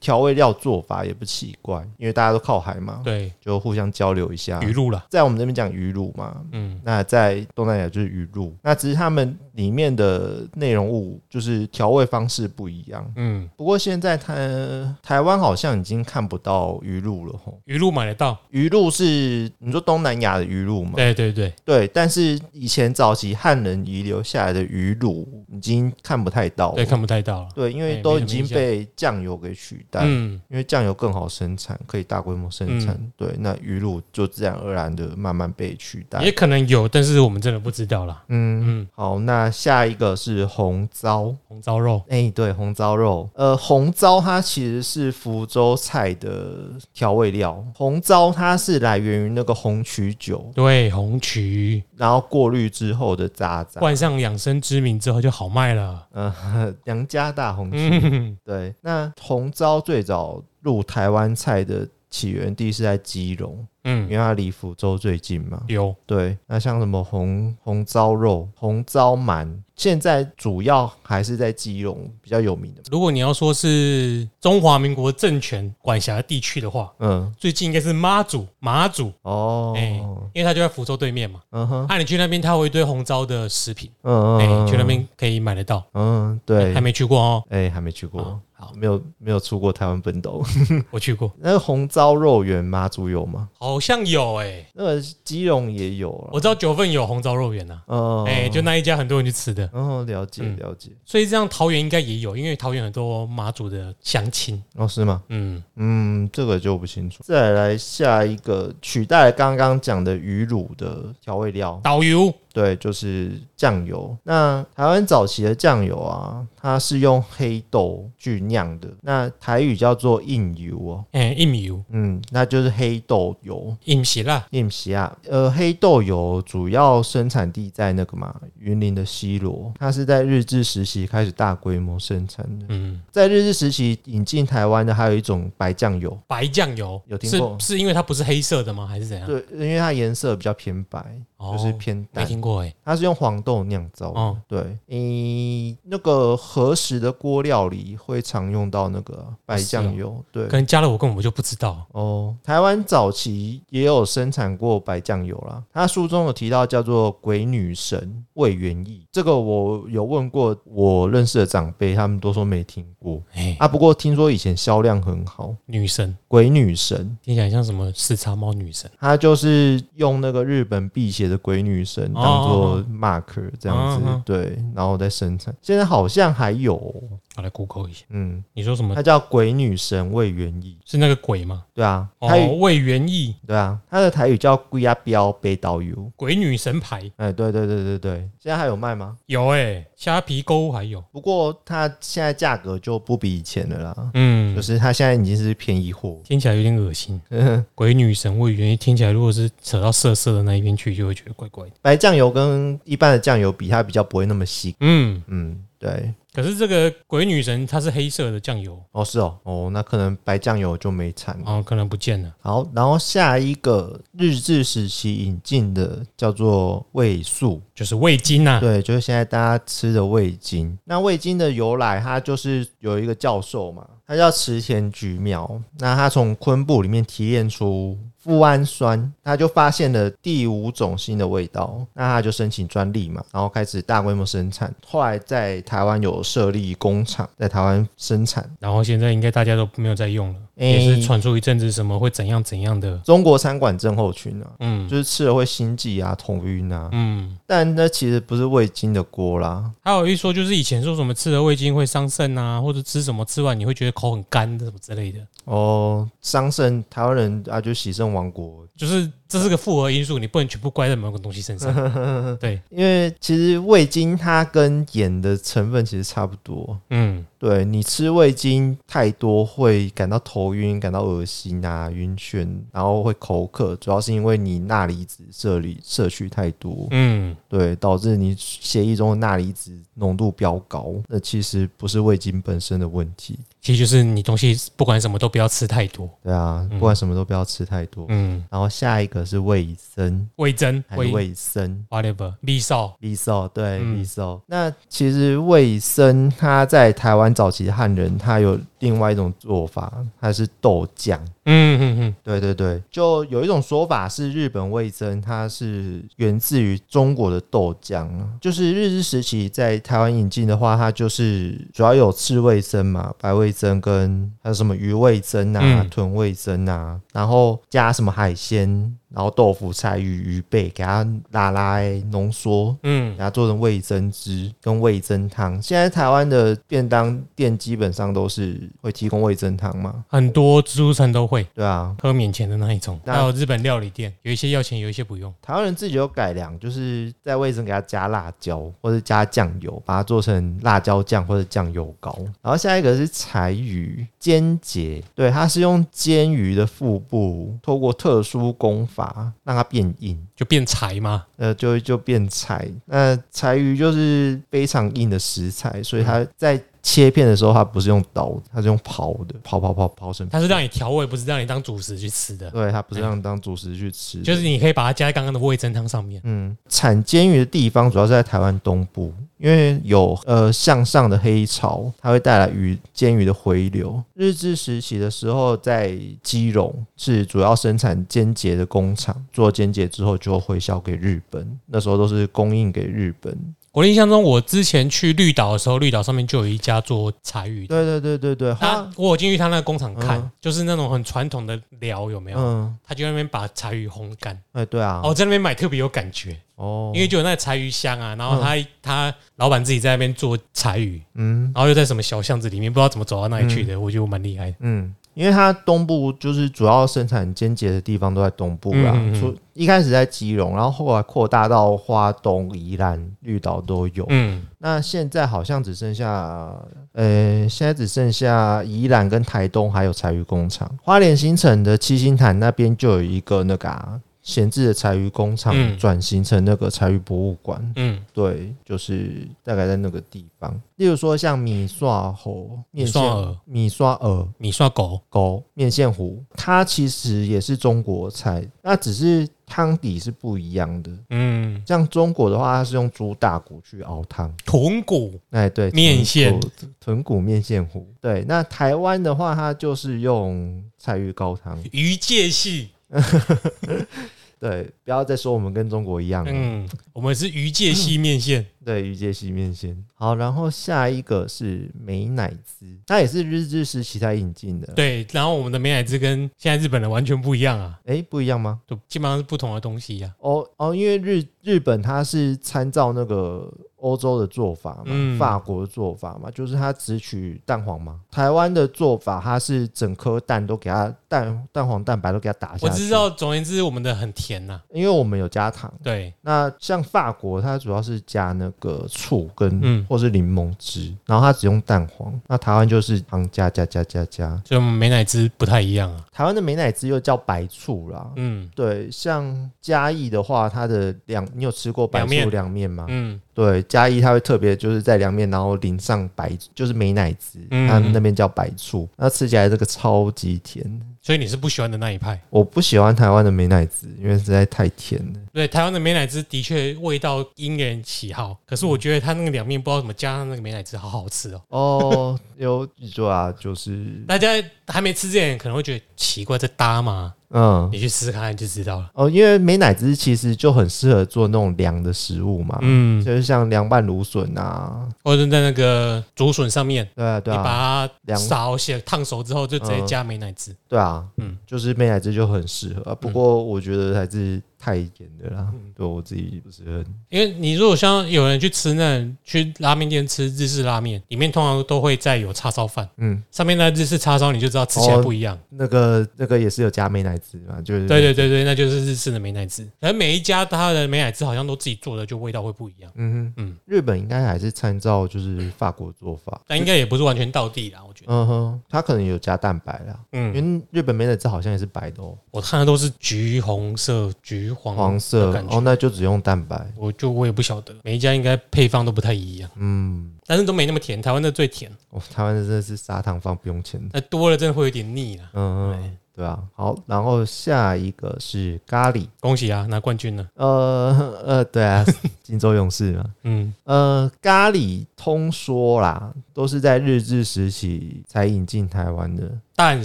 Speaker 2: 调味料做法也不奇怪，因为大家都靠海嘛，
Speaker 1: 对，
Speaker 2: 就互相交流一下。
Speaker 1: 鱼露了，
Speaker 2: 在我们这边讲鱼露嘛，
Speaker 1: 嗯
Speaker 2: 那在东南亚就是鱼露，那只是他们里面的内容物就是调味方式不一样。
Speaker 1: 嗯，
Speaker 2: 不过现在台台湾好像已经看不到鱼露了吼。
Speaker 1: 鱼露买得到，
Speaker 2: 鱼露是你说东南亚的鱼露吗？
Speaker 1: 对对对，
Speaker 2: 对，但是以前早期汉人遗留下来的鱼露已经看不太到了。
Speaker 1: 对，看不太到了，
Speaker 2: 对，因为都已经被酱油给取代。
Speaker 1: 嗯，
Speaker 2: 因为酱油更好生产，可以大规模生产。对，那鱼露就自然而然的慢慢被取代。
Speaker 1: 也可能有，但是我们真的不知道啦。
Speaker 2: 嗯，
Speaker 1: 嗯，
Speaker 2: 好，那下一个是红糟。
Speaker 1: 红糟肉，
Speaker 2: 哎、对，红糟肉，呃，红糟它其实是福州菜的调味料。红糟它是来源于那个红曲酒，
Speaker 1: 对，红曲
Speaker 2: 然后过滤之后的渣渣。
Speaker 1: 冠上养生之名之后就好卖了。
Speaker 2: 呃，娘家大红曲。
Speaker 1: 嗯，
Speaker 2: 对，那红糟最早入台湾菜的起源地是在基隆，因
Speaker 1: 嗯，
Speaker 2: 为它离福州最近嘛。
Speaker 1: 有，
Speaker 2: 对，那像什么红红糟肉、红糟鳗，现在主要还是在基隆比较有名的。
Speaker 1: 如果你要说是中华民国政权管辖的地区的话，
Speaker 2: 嗯，
Speaker 1: 最近应该是妈祖，马祖，
Speaker 2: 哦，
Speaker 1: 哎、因为它就在福州对面嘛。
Speaker 2: 嗯哼，
Speaker 1: 啊，你去那边，它有一堆红糟的食品，
Speaker 2: 嗯
Speaker 1: 哎、
Speaker 2: 嗯，
Speaker 1: 去那边可以买得到。
Speaker 2: 嗯，对
Speaker 1: 还，没去过哦。
Speaker 2: 哎，还没去过
Speaker 1: 哦，好，
Speaker 2: 没有没有出过台湾本岛。
Speaker 1: 我去过，
Speaker 2: 那个红糟肉圆妈祖有吗？
Speaker 1: 好像有哎、
Speaker 2: 那个基隆也有了。
Speaker 1: 我知道九份有红烧肉圆呐，
Speaker 2: 哦，
Speaker 1: 哎、就那一家很多人去吃的，
Speaker 2: 哦，了解
Speaker 1: 嗯
Speaker 2: 了解。
Speaker 1: 所以这样桃园应该也有，因为桃园很多马祖的乡亲。
Speaker 2: 哦，是吗？
Speaker 1: 嗯，
Speaker 2: 嗯，这个就不清楚。再来下一个取代了刚刚讲的鱼乳的调味料，
Speaker 1: 导游
Speaker 2: 对，就是酱油。那台湾早期的酱油啊，它是用黑豆去酿的，那台语叫做印油哦。
Speaker 1: 哎，一米油，
Speaker 2: 嗯，那就是黑豆油。
Speaker 1: 印皮啦，
Speaker 2: 印皮啊，呃，黑豆油主要生产地在那个嘛云林的西罗，它是在日治时期开始大规模生产的。
Speaker 1: 嗯，
Speaker 2: 在日治时期引进台湾的还有一种白酱油，
Speaker 1: 白酱油
Speaker 2: 有听过
Speaker 1: 是是因为它不是黑色的吗？还是怎样？
Speaker 2: 对，因为它颜色比较偏白，
Speaker 1: 哦
Speaker 2: 就是偏淡。
Speaker 1: 听过哎。
Speaker 2: 它是用黄豆酿造的。
Speaker 1: 哦，
Speaker 2: 对，你那个和食的锅料理会常用到那个白酱油。对
Speaker 1: 可，能加了我根本就不知道。
Speaker 2: 哦，台湾早期也有生产过白酱油啦。他书中有提到叫做“鬼女神魏元义”，这个我有问过我认识的长辈，他们都说没听过
Speaker 1: 哎，
Speaker 2: 啊。不过听说以前销量很好，“
Speaker 1: 女神
Speaker 2: 鬼女神”
Speaker 1: 听起来像什么四叉猫女神。
Speaker 2: 它就是用那个日本辟邪的鬼女神当做 marker 这样子，对，然后再生产。现在好像还有哦、
Speaker 1: 我来 Google 一下，
Speaker 2: 嗯，
Speaker 1: 你说什么
Speaker 2: 它？叫鬼女神魏元义，
Speaker 1: 是那个鬼吗？
Speaker 2: 对啊，
Speaker 1: 哦
Speaker 2: 台语、，
Speaker 1: 魏元义
Speaker 2: 对啊，它的台语叫龟鸭标北岛油。
Speaker 1: 鬼女神牌
Speaker 2: 哎，对对对对对，现在还有卖吗？
Speaker 1: 有哎，虾皮购物还有。
Speaker 2: 不过它现在价格就不比以前了啦，
Speaker 1: 嗯
Speaker 2: 就，是它现在已经是便宜货。
Speaker 1: 听起来有点恶心。鬼女神魏元义听起来，如果是扯到色色的那一边去，就会觉得怪怪的。
Speaker 2: 白酱油跟一般的酱油比，它比较不会那么稀。
Speaker 1: 嗯，
Speaker 2: 嗯，对，
Speaker 1: 可是这个鬼女神它是黑色的酱油，
Speaker 2: 哦是哦，哦那可能白酱油就没产了。
Speaker 1: 哦，可能不见了。
Speaker 2: 好，然后下一个日治时期引进的叫做味素，
Speaker 1: 就是味精呐、
Speaker 2: 对，就是现在大家吃的味精。那味精的由来，它就是有一个教授嘛，他叫池田菊苗，那他从昆布里面提炼出。富氨酸，他就发现了第五种新的味道，那他就申请专利嘛，然后开始大规模生产。后来在台湾有设立工厂，在台湾生产。
Speaker 1: 然后现在应该大家都没有在用了，
Speaker 2: 诶
Speaker 1: 也是传出一阵子什么会怎样怎样的。
Speaker 2: 中国餐馆症候群啊，
Speaker 1: 嗯
Speaker 2: 就是吃了会心悸啊、头晕啊，
Speaker 1: 嗯，
Speaker 2: 但那其实不是味精的锅啦。
Speaker 1: 还有一说就是以前说什么吃了味精会伤肾啊，或者吃什么吃完你会觉得口很干什么之类的，
Speaker 2: 哦，桑葚，台湾人啊就喜胜王国，
Speaker 1: 就是这是个复合因素，你不能全部怪在某个东西身上。对，
Speaker 2: 因为其实味精它跟盐的成分其实差不多。
Speaker 1: 嗯，
Speaker 2: 对你吃味精太多会感到头晕、感到恶心啊、晕眩，然后会口渴，主要是因为你钠离子摄里摄取太多，
Speaker 1: 嗯，
Speaker 2: 对，导致你血液中的钠离子浓度飙高。那其实不是味精本身的问题，
Speaker 1: 其实就是你东西不管什么都不要吃太多。
Speaker 2: 对啊，不管什么都不要吃太多。
Speaker 1: 嗯，
Speaker 2: 然后下一个是味噌
Speaker 1: 味增、
Speaker 2: 还是
Speaker 1: 味
Speaker 2: 味生
Speaker 1: ？whatever、味少，
Speaker 2: 利寿对
Speaker 1: 嗯
Speaker 2: 利寿，那其实味生它在台湾早期汉人，他有另外一种做法，它是豆酱。
Speaker 1: 嗯嗯嗯，
Speaker 2: 对对对，就有一种说法是日本味增，它是源自于中国的豆浆，就是日治时期在台湾引进的话，它就是主要有赤味增嘛，白味增跟还有什么鱼味增啊、
Speaker 1: 嗯。
Speaker 2: 豚味增啊，然后加什么海鲜，然后豆腐、菜鱼、鱼贝，给它拉拉浓缩，
Speaker 1: 嗯。
Speaker 2: 给它做成味增汁跟味增汤。现在台湾的便当店基本上都是会提供味增汤嘛，
Speaker 1: 很多自助餐都会
Speaker 2: 对啊。
Speaker 1: 喝免钱的那一种，
Speaker 2: 那
Speaker 1: 还有日本料理店，有一些要钱，有一些不用。
Speaker 2: 台湾人自己有改良，就是在味增给它加辣椒或者加酱油，把它做成辣椒酱或者酱油膏。然后下一个是柴鱼煎节，对，它是用煎鱼的腹部透过特殊功法让它变硬。
Speaker 1: 就变柴嘛，
Speaker 2: 呃，就就变柴。那柴鱼就是非常硬的食材，所以它在切片的时候，它不是用刀，它是用刨的，刨刨刨刨成。
Speaker 1: 它是让你调味，不是让你当主食去吃的。
Speaker 2: 对，它不是让你当主食去吃的，
Speaker 1: 就是你可以把它加在刚刚的味增汤上面。
Speaker 2: 嗯，产煎鱼的地方主要是在台湾东部，因为有呃向上的黑潮，它会带来鱼煎鱼的回流。日治时期的时候，在基隆是主要生产煎节的工厂，做煎节之后就回销给日本，那时候都是供应给日本。
Speaker 1: 我的印象中，我之前去绿岛的时候，绿岛上面就有一家做柴鱼的。
Speaker 2: 对对对对对，
Speaker 1: 他我有进去他那个工厂看，
Speaker 2: 嗯。
Speaker 1: 就是那种很传统的寮，有没有？
Speaker 2: 嗯，
Speaker 1: 他就在那边把柴鱼烘干，
Speaker 2: 哎对啊，
Speaker 1: 哦，在那边买特别有感觉，
Speaker 2: 哦，
Speaker 1: 因为就有那个柴鱼香啊，然后他、他老板自己在那边做柴鱼，
Speaker 2: 嗯。
Speaker 1: 然后又在什么小巷子里面，不知道怎么走到那里去的，我觉得蛮厉害的。
Speaker 2: 嗯，因为它东部就是主要生产煎节的地方都在东部啦，出一开始在基隆，然后后来扩大到花东、宜兰、绿岛都有。
Speaker 1: 嗯，
Speaker 2: 那现在好像只剩下，呃，现在只剩下宜兰跟台东还有柴鱼工厂。花莲新城的七星潭那边就有一个那个啊闲置的柴鱼工厂，
Speaker 1: 嗯
Speaker 2: 转型成那个柴鱼博物馆。
Speaker 1: 嗯，
Speaker 2: 对，就是大概在那个地方。例如说像米刷猴、面线
Speaker 1: 米刷鹅、
Speaker 2: 米刷鹅、
Speaker 1: 米刷狗，
Speaker 2: 狗、面线糊，它其实也是中国菜，那只是汤底是不一样的。
Speaker 1: 嗯，
Speaker 2: 像中国的话，它是用猪大骨去熬汤，
Speaker 1: 豚骨，
Speaker 2: 哎，对，
Speaker 1: 面线
Speaker 2: 豚骨面线糊。对，那台湾的话，它就是用柴鱼高汤。
Speaker 1: 鱼介系，
Speaker 2: 对，不要再说我们跟中国一样。
Speaker 1: 嗯，我们是鱼介系面线，
Speaker 2: 对，鱼介系面线。好，然后下一个是美乃滋，它也是日治时期才引进的。，
Speaker 1: 对，然后我们的美乃滋跟现在日本的完全不一样啊，
Speaker 2: 哎，不一样吗？
Speaker 1: 就基本上是不同的东西呀、
Speaker 2: 哦哦，因为日日本它是参照那个欧洲的做法嘛，
Speaker 1: 嗯
Speaker 2: 法国的做法嘛，就是它只取蛋黄嘛。台湾的做法，它是整颗蛋都给它蛋蛋黄蛋白都给它打下去。
Speaker 1: 我知，道，总而言之，我们的很甜呐、
Speaker 2: 因为我们有加糖。
Speaker 1: 对，
Speaker 2: 那像法国，它主要是加那个醋跟、
Speaker 1: 嗯
Speaker 2: 或是柠檬汁，然后它只用蛋黄。那台湾就是糖加加加加加。
Speaker 1: 所以我们美乃滋不太一样啊。
Speaker 2: 台湾的美乃滋又叫白醋啦。
Speaker 1: 嗯
Speaker 2: 对，像嘉义的话，它的凉，你有吃过白醋凉面吗？
Speaker 1: 嗯，
Speaker 2: 对，嘉义它会特别就是在凉面，然后淋上白，就是美乃滋，
Speaker 1: 嗯
Speaker 2: 它那边叫白醋，那吃起来这个超级甜。
Speaker 1: 所以你是不喜欢的那一派。
Speaker 2: 我不喜欢台湾的美乃滋，因为实在太甜了。
Speaker 1: 对，台湾的美乃滋的确味道因人喜好，可是我觉得它那个凉面不知道怎么加上那个美乃滋，好好吃哦。
Speaker 2: 哦，有对啊，就是
Speaker 1: 大家还没吃之前可能会觉得奇怪，这搭吗？
Speaker 2: 嗯。
Speaker 1: 你去试试看就知道了。
Speaker 2: 哦，因为美乃滋其实就很适合做那种凉的食物嘛，
Speaker 1: 嗯，
Speaker 2: 就是像凉拌芦笋啊，
Speaker 1: 或者在那个竹笋上面，
Speaker 2: 对啊，对
Speaker 1: 你
Speaker 2: 啊，
Speaker 1: 把它
Speaker 2: 凉
Speaker 1: 烧些烫熟之后，就直接
Speaker 2: 嗯
Speaker 1: 加美乃滋。
Speaker 2: 对啊，
Speaker 1: 嗯
Speaker 2: 嗯，就是美乃滋就很适合、啊。不过我觉得还是太严的啦，
Speaker 1: 嗯。
Speaker 2: 对我自己不是很
Speaker 1: 因为你如果像有人去吃那去拉面店吃日式拉面，里面通常都会再有叉烧饭，
Speaker 2: 嗯，
Speaker 1: 上面那日式叉烧你就知道吃起来不一样。
Speaker 2: 那个那个也是有加美乃滋嘛，就是
Speaker 1: 对对对对，那就是日式的美乃滋。而每一家它的美乃滋好像都自己做的，就味道会不一样。
Speaker 2: 嗯哼，
Speaker 1: 嗯。
Speaker 2: 日本应该还是参照就是法国做法，
Speaker 1: 但应该也不是完全到地啦，我觉得。
Speaker 2: 嗯哼，它可能有加蛋白啦，嗯。因
Speaker 1: 嗯，
Speaker 2: 为日本美乃滋好像也是白的哦，
Speaker 1: 我看的都是橘红色、橘黄
Speaker 2: 黄色
Speaker 1: 的感觉。
Speaker 2: 哦，那就只用蛋白，
Speaker 1: 我就我也不晓得，每一家应该配方都不太一样，
Speaker 2: 嗯，
Speaker 1: 但是都没那么甜。台湾的最甜，
Speaker 2: 哦，台湾真的是砂糖放不用钱的，
Speaker 1: 那多了真的会有点腻了。
Speaker 2: 嗯嗯，对啊，好，然后下一个是咖喱，
Speaker 1: 恭喜啊，拿冠军了。
Speaker 2: 呃呃，对啊，金州勇士嘛，
Speaker 1: 嗯，
Speaker 2: 呃，咖喱通说啦，都是在日治时期才引进台湾的。
Speaker 1: 但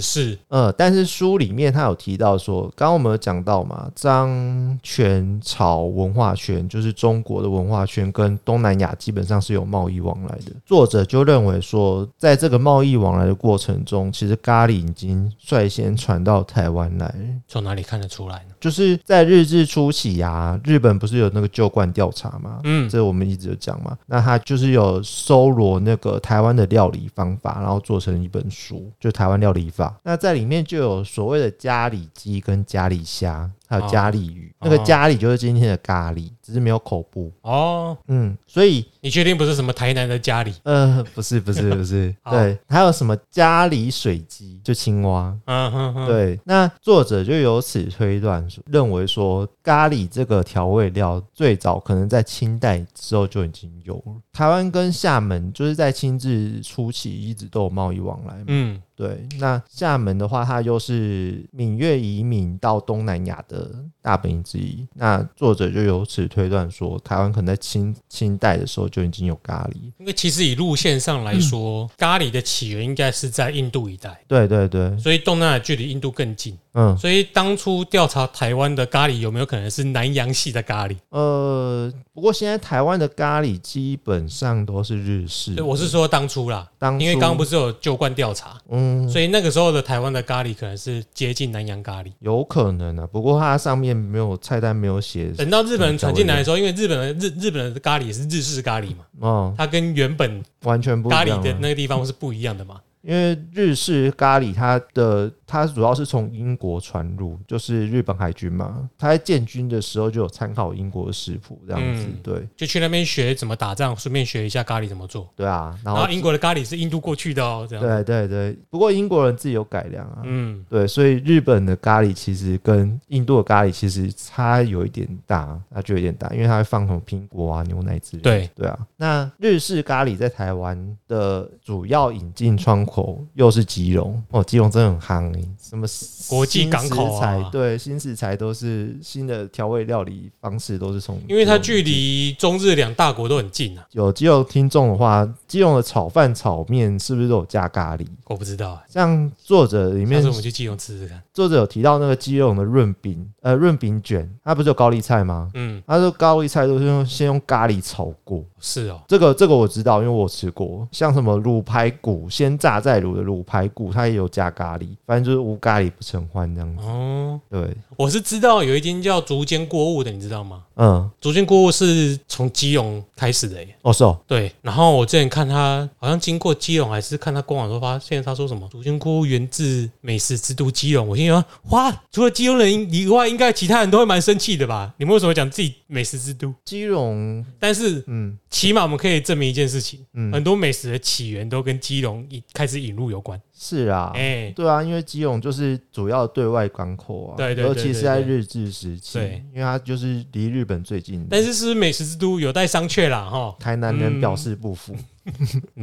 Speaker 1: 是
Speaker 2: 呃，但是书里面他有提到说，刚刚我们有讲到嘛，张全朝文化圈就是中国的文化圈跟东南亚基本上是有贸易往来的。作者就认为说，在这个贸易往来的过程中，其实咖喱已经率先传到台湾来。
Speaker 1: 从哪里看得出来呢？
Speaker 2: 就是在日治初期啊，日本不是有那个旧罐调查嘛？
Speaker 1: 嗯，
Speaker 2: 这我们一直有讲嘛。那他就是有搜罗那个台湾的料理方法，然后做成一本书，就台湾料理那在里面就有所谓的咖喱鸡跟咖喱虾，还有
Speaker 1: 哦
Speaker 2: 咖喱鱼。那个咖喱就是今天的咖喱，只是没有口部。
Speaker 1: 哦，
Speaker 2: 嗯，所以
Speaker 1: 你确定不是什么台南的咖喱？
Speaker 2: 呃，不是不是不是，对，还有什么咖喱水鸡，就青蛙。
Speaker 1: 嗯哼哼，，
Speaker 2: 对，那作者就由此推断，认为说咖喱这个调味料最早可能在清代之后就已经有了。台湾跟厦门就是在清治初期一直都有贸易往来嘛。
Speaker 1: 嗯，
Speaker 2: 对，那厦门的话，它又是闽粤移民到东南亚的的大本营之一。那作者就由此推断说，台湾可能在清清代的时候就已经有咖喱。
Speaker 1: 因为其实以路线上来说，咖喱的起源应该是在印度一带，
Speaker 2: 对对对，
Speaker 1: 所以东南亚距离印度更近。
Speaker 2: 嗯，
Speaker 1: 所以当初调查台湾的咖喱有没有可能是南洋系的咖喱？
Speaker 2: 呃，不过现在台湾的咖喱基本上都是日式
Speaker 1: 对，我是说当初啦，
Speaker 2: 当
Speaker 1: 因为刚刚不
Speaker 2: 是
Speaker 1: 是有旧冠调查，
Speaker 2: 嗯，
Speaker 1: 所以那个时候的台湾的咖喱可能是接近南洋咖喱。
Speaker 2: 有可能啊，不过它上面没有菜单没有写，
Speaker 1: 等到日本人传进来的时候，因为日本的日日本的咖喱是日式咖喱嘛，
Speaker 2: 哦，
Speaker 1: 它跟原本
Speaker 2: 完全不一
Speaker 1: 咖喱
Speaker 2: 啊
Speaker 1: 的那个地方是不一样的嘛。
Speaker 2: 因为日式咖喱它的它主要是从英国传入，就是日本海军嘛，他在建军的时候就有参考英国的食谱这样子，
Speaker 1: 嗯
Speaker 2: 对
Speaker 1: 就去那边学怎么打仗，顺便学一下咖喱怎么做。
Speaker 2: 对啊，然后
Speaker 1: 英国的咖喱是印度过去的哦，这样。
Speaker 2: 对对对，不过英国人自己有改良啊，
Speaker 1: 嗯，
Speaker 2: 对，所以日本的咖喱其实跟印度的咖喱其实差有一点大，它就有点大，因为它会放什么苹果啊、牛奶之类的。
Speaker 1: 对
Speaker 2: 对啊，那日式咖喱在台湾的主要引进窗口又是基隆哦，基隆真的很夯诶、什么
Speaker 1: 国际港口
Speaker 2: 食材对，新食材都是新的调味料理方式都是从，
Speaker 1: 因为它距离中日两大国都很近啊。
Speaker 2: 有基隆听众的话，基隆的炒饭、炒面是不是都有加咖喱？
Speaker 1: 我不知道、欸，
Speaker 2: 像作者里面
Speaker 1: 次我们去基隆吃吃看。
Speaker 2: 作者有提到那个基隆的润饼，呃，润饼卷，它不是有高丽菜吗？
Speaker 1: 嗯，
Speaker 2: 他说高丽菜都是用先用咖喱炒过，
Speaker 1: 是哦，
Speaker 2: 这个这个我知道，因为我吃过。像什么卤排骨，先炸再卤的卤排骨，它也有加咖喱，反正就是无咖喱不成欢这样子。
Speaker 1: 哦，
Speaker 2: 对，
Speaker 1: 我是知道有一间叫竹间锅物的，你知道吗？
Speaker 2: 嗯，
Speaker 1: 竹间锅物是从基隆开始的耶。
Speaker 2: 哦是哦，
Speaker 1: 对，然后我之前看他好像经过基隆，还是看他官网说发现他说什么竹间锅物源自美食之都基隆。我心想，哇，除了基隆人以外，应该其他人都会蛮生气的吧？你们为什么讲自己美食之都？
Speaker 2: 基隆，
Speaker 1: 但是
Speaker 2: 嗯
Speaker 1: 起码我们可以证明一件事情，
Speaker 2: 嗯，
Speaker 1: 很多美食的起源都跟基隆一开始引入有关。
Speaker 2: 是啊。
Speaker 1: 哎、
Speaker 2: 对啊，因为基隆就是主要对外港口啊，
Speaker 1: 对对对
Speaker 2: 尤其是在日治时期，
Speaker 1: 对
Speaker 2: 因为它就是离日本最近。
Speaker 1: 但是是不是美食之都有待商榷啦，哈。
Speaker 2: 台南人表示不服，
Speaker 1: 嗯，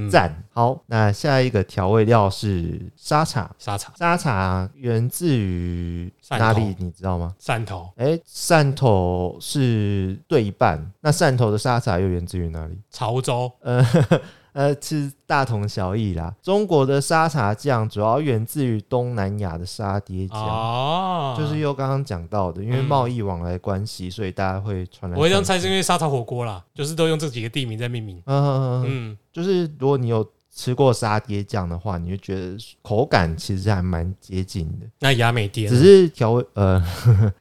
Speaker 2: 赞、好，那下一个调味料是沙茶，
Speaker 1: 沙茶、
Speaker 2: 沙茶源自于哪里？你知道吗？
Speaker 1: 汕头、
Speaker 2: 哎，汕头是对一半，那汕头的沙茶又源自于哪里？
Speaker 1: 潮州、
Speaker 2: 呃呃，是大同小异啦。中国的沙茶酱主要源自于东南亚的沙爹酱。
Speaker 1: 哦，
Speaker 2: 就是又刚刚讲到的，因为
Speaker 1: 嗯
Speaker 2: 贸易往来关系，所以大家会传来。
Speaker 1: 我会这样猜，是因为沙茶火锅啦，就是都用这几个地名在命名。
Speaker 2: 嗯嗯嗯，
Speaker 1: 嗯，
Speaker 2: 就是如果你有吃过沙爹酱的话，你就觉得口感其实还蛮接近的，
Speaker 1: 那雅美爹
Speaker 2: 只是调味呃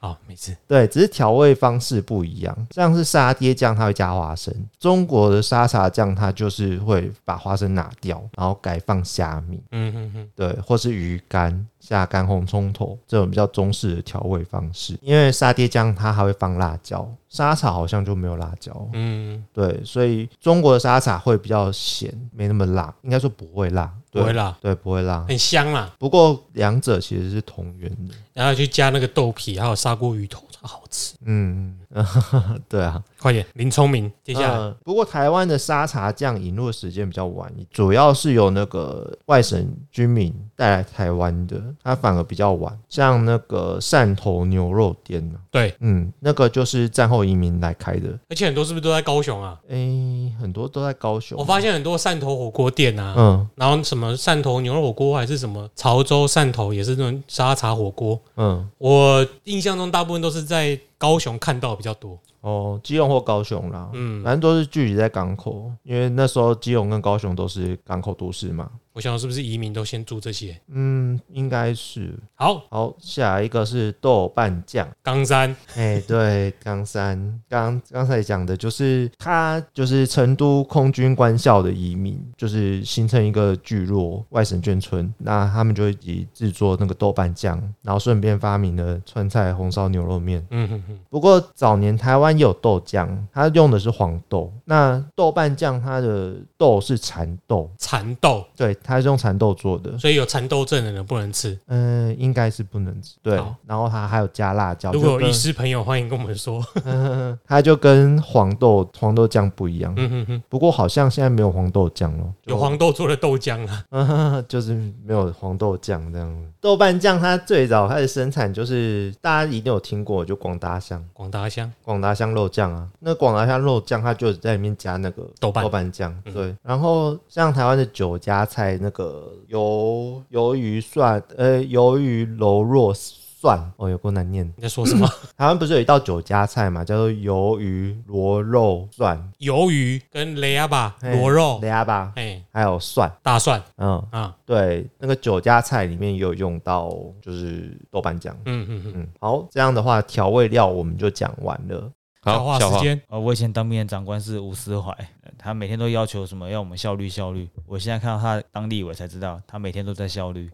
Speaker 1: 好，没事。
Speaker 2: 对，只是调味方式不一样。像是沙爹酱，它会加花生；中国的沙茶酱，它就是会把花生拿掉，然后改放虾米，
Speaker 1: 嗯哼哼，
Speaker 2: 对，或是鱼干、下干红葱头这种比较中式的调味方式。因为沙爹酱它还会放辣椒，沙茶好像就没有辣椒。
Speaker 1: 嗯，
Speaker 2: 对，所以中国的沙茶会比较咸，没那么辣，应该说不会辣，
Speaker 1: 不会辣，
Speaker 2: 对，不会辣。
Speaker 1: 很香啦。
Speaker 2: 不过两者其实是同源的，
Speaker 1: 然后去加那个豆皮，还有砂锅鱼头，超好吃。
Speaker 2: 嗯，对啊。
Speaker 1: 快点，林聪明，接下来、
Speaker 2: 嗯不过台湾的沙茶酱引入的时间比较晚，主要是由那个外省居民带来台湾的，它反而比较晚。像那个汕头牛肉店呢，
Speaker 1: 对，
Speaker 2: 嗯，那个就是战后移民来开的，
Speaker 1: 而且很多是不是都在高雄啊？
Speaker 2: 诶、很多都在高雄。
Speaker 1: 我发现很多汕头火锅店啊，
Speaker 2: 嗯
Speaker 1: 然后什么汕头牛肉火锅还是什么潮州汕头也是那种沙茶火锅，
Speaker 2: 嗯，
Speaker 1: 我印象中大部分都是在高雄看到比较多。
Speaker 2: 哦，基隆或高雄啦，
Speaker 1: 嗯，
Speaker 2: 反正都是聚集在港口，因为那时候基隆跟高雄都是港口都市嘛。
Speaker 1: 我想是不是移民都先住这些？
Speaker 2: 嗯，应该是。
Speaker 1: 好，
Speaker 2: 好，下一个是豆瓣酱。
Speaker 1: 冈山，
Speaker 2: 哎、对，冈山，刚刚才讲的就是他就是成都空军官校的移民，就是形成一个聚落外省眷村，那他们就一起制作那个豆瓣酱，然后顺便发明了川菜红烧牛肉面。
Speaker 1: 嗯哼哼，
Speaker 2: 不过早年台湾也有豆浆，它用的是黄豆，那豆瓣酱它的豆是蚕豆，
Speaker 1: 蚕豆，
Speaker 2: 对，它是用蚕豆做的。
Speaker 1: 所以有蚕豆症的人不能吃。
Speaker 2: 嗯、应该是不能吃。对，然后它还有加辣椒。
Speaker 1: 如果有医师朋友，欢迎跟我们说。
Speaker 2: 它就跟黄豆黄豆酱不一样。
Speaker 1: 嗯哼哼，
Speaker 2: 不过好像现在没有黄豆酱了，
Speaker 1: 有黄豆做的豆浆啊。
Speaker 2: 就 就是没有黄豆酱这样。豆瓣酱它最早开始生产就是大家一定有听过，就广达香，
Speaker 1: 广达香
Speaker 2: 广达香肉酱啊。那广达香肉酱它就在里面加那个
Speaker 1: 豆瓣
Speaker 2: 豆瓣酱，
Speaker 1: 嗯
Speaker 2: 对。然后像台湾的酒家菜，那个鱿鱿鱼蒜，呃，鱿鱼柔弱蒜，哦，有够难念。
Speaker 1: 你在说什么？
Speaker 2: 台湾不是有一道酒家菜嘛，叫做鱿鱼螺肉蒜，
Speaker 1: 鱿鱼跟雷亚巴
Speaker 2: 嘿
Speaker 1: 螺肉，
Speaker 2: 雷阿巴，
Speaker 1: 哎，
Speaker 2: 还有蒜，
Speaker 1: 大蒜
Speaker 2: 嗯，
Speaker 1: 啊，
Speaker 2: 对，那个酒家菜里面也有用到，就是豆瓣酱。
Speaker 1: 嗯嗯嗯，
Speaker 2: 嗯，好，这样的话调味料我们就讲完了。
Speaker 1: 消化
Speaker 3: 消化
Speaker 1: 时间，
Speaker 4: 啊，我以前当兵的长官是吴思怀，呃他每天都要求什么要我们效率效率。我现在看到他当立委才知道，他每天都在效率。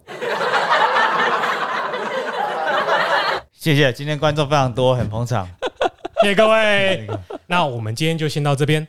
Speaker 4: 谢谢，今天观众非常多，很捧场。
Speaker 1: 谢谢各位。那我们今天就先到这边。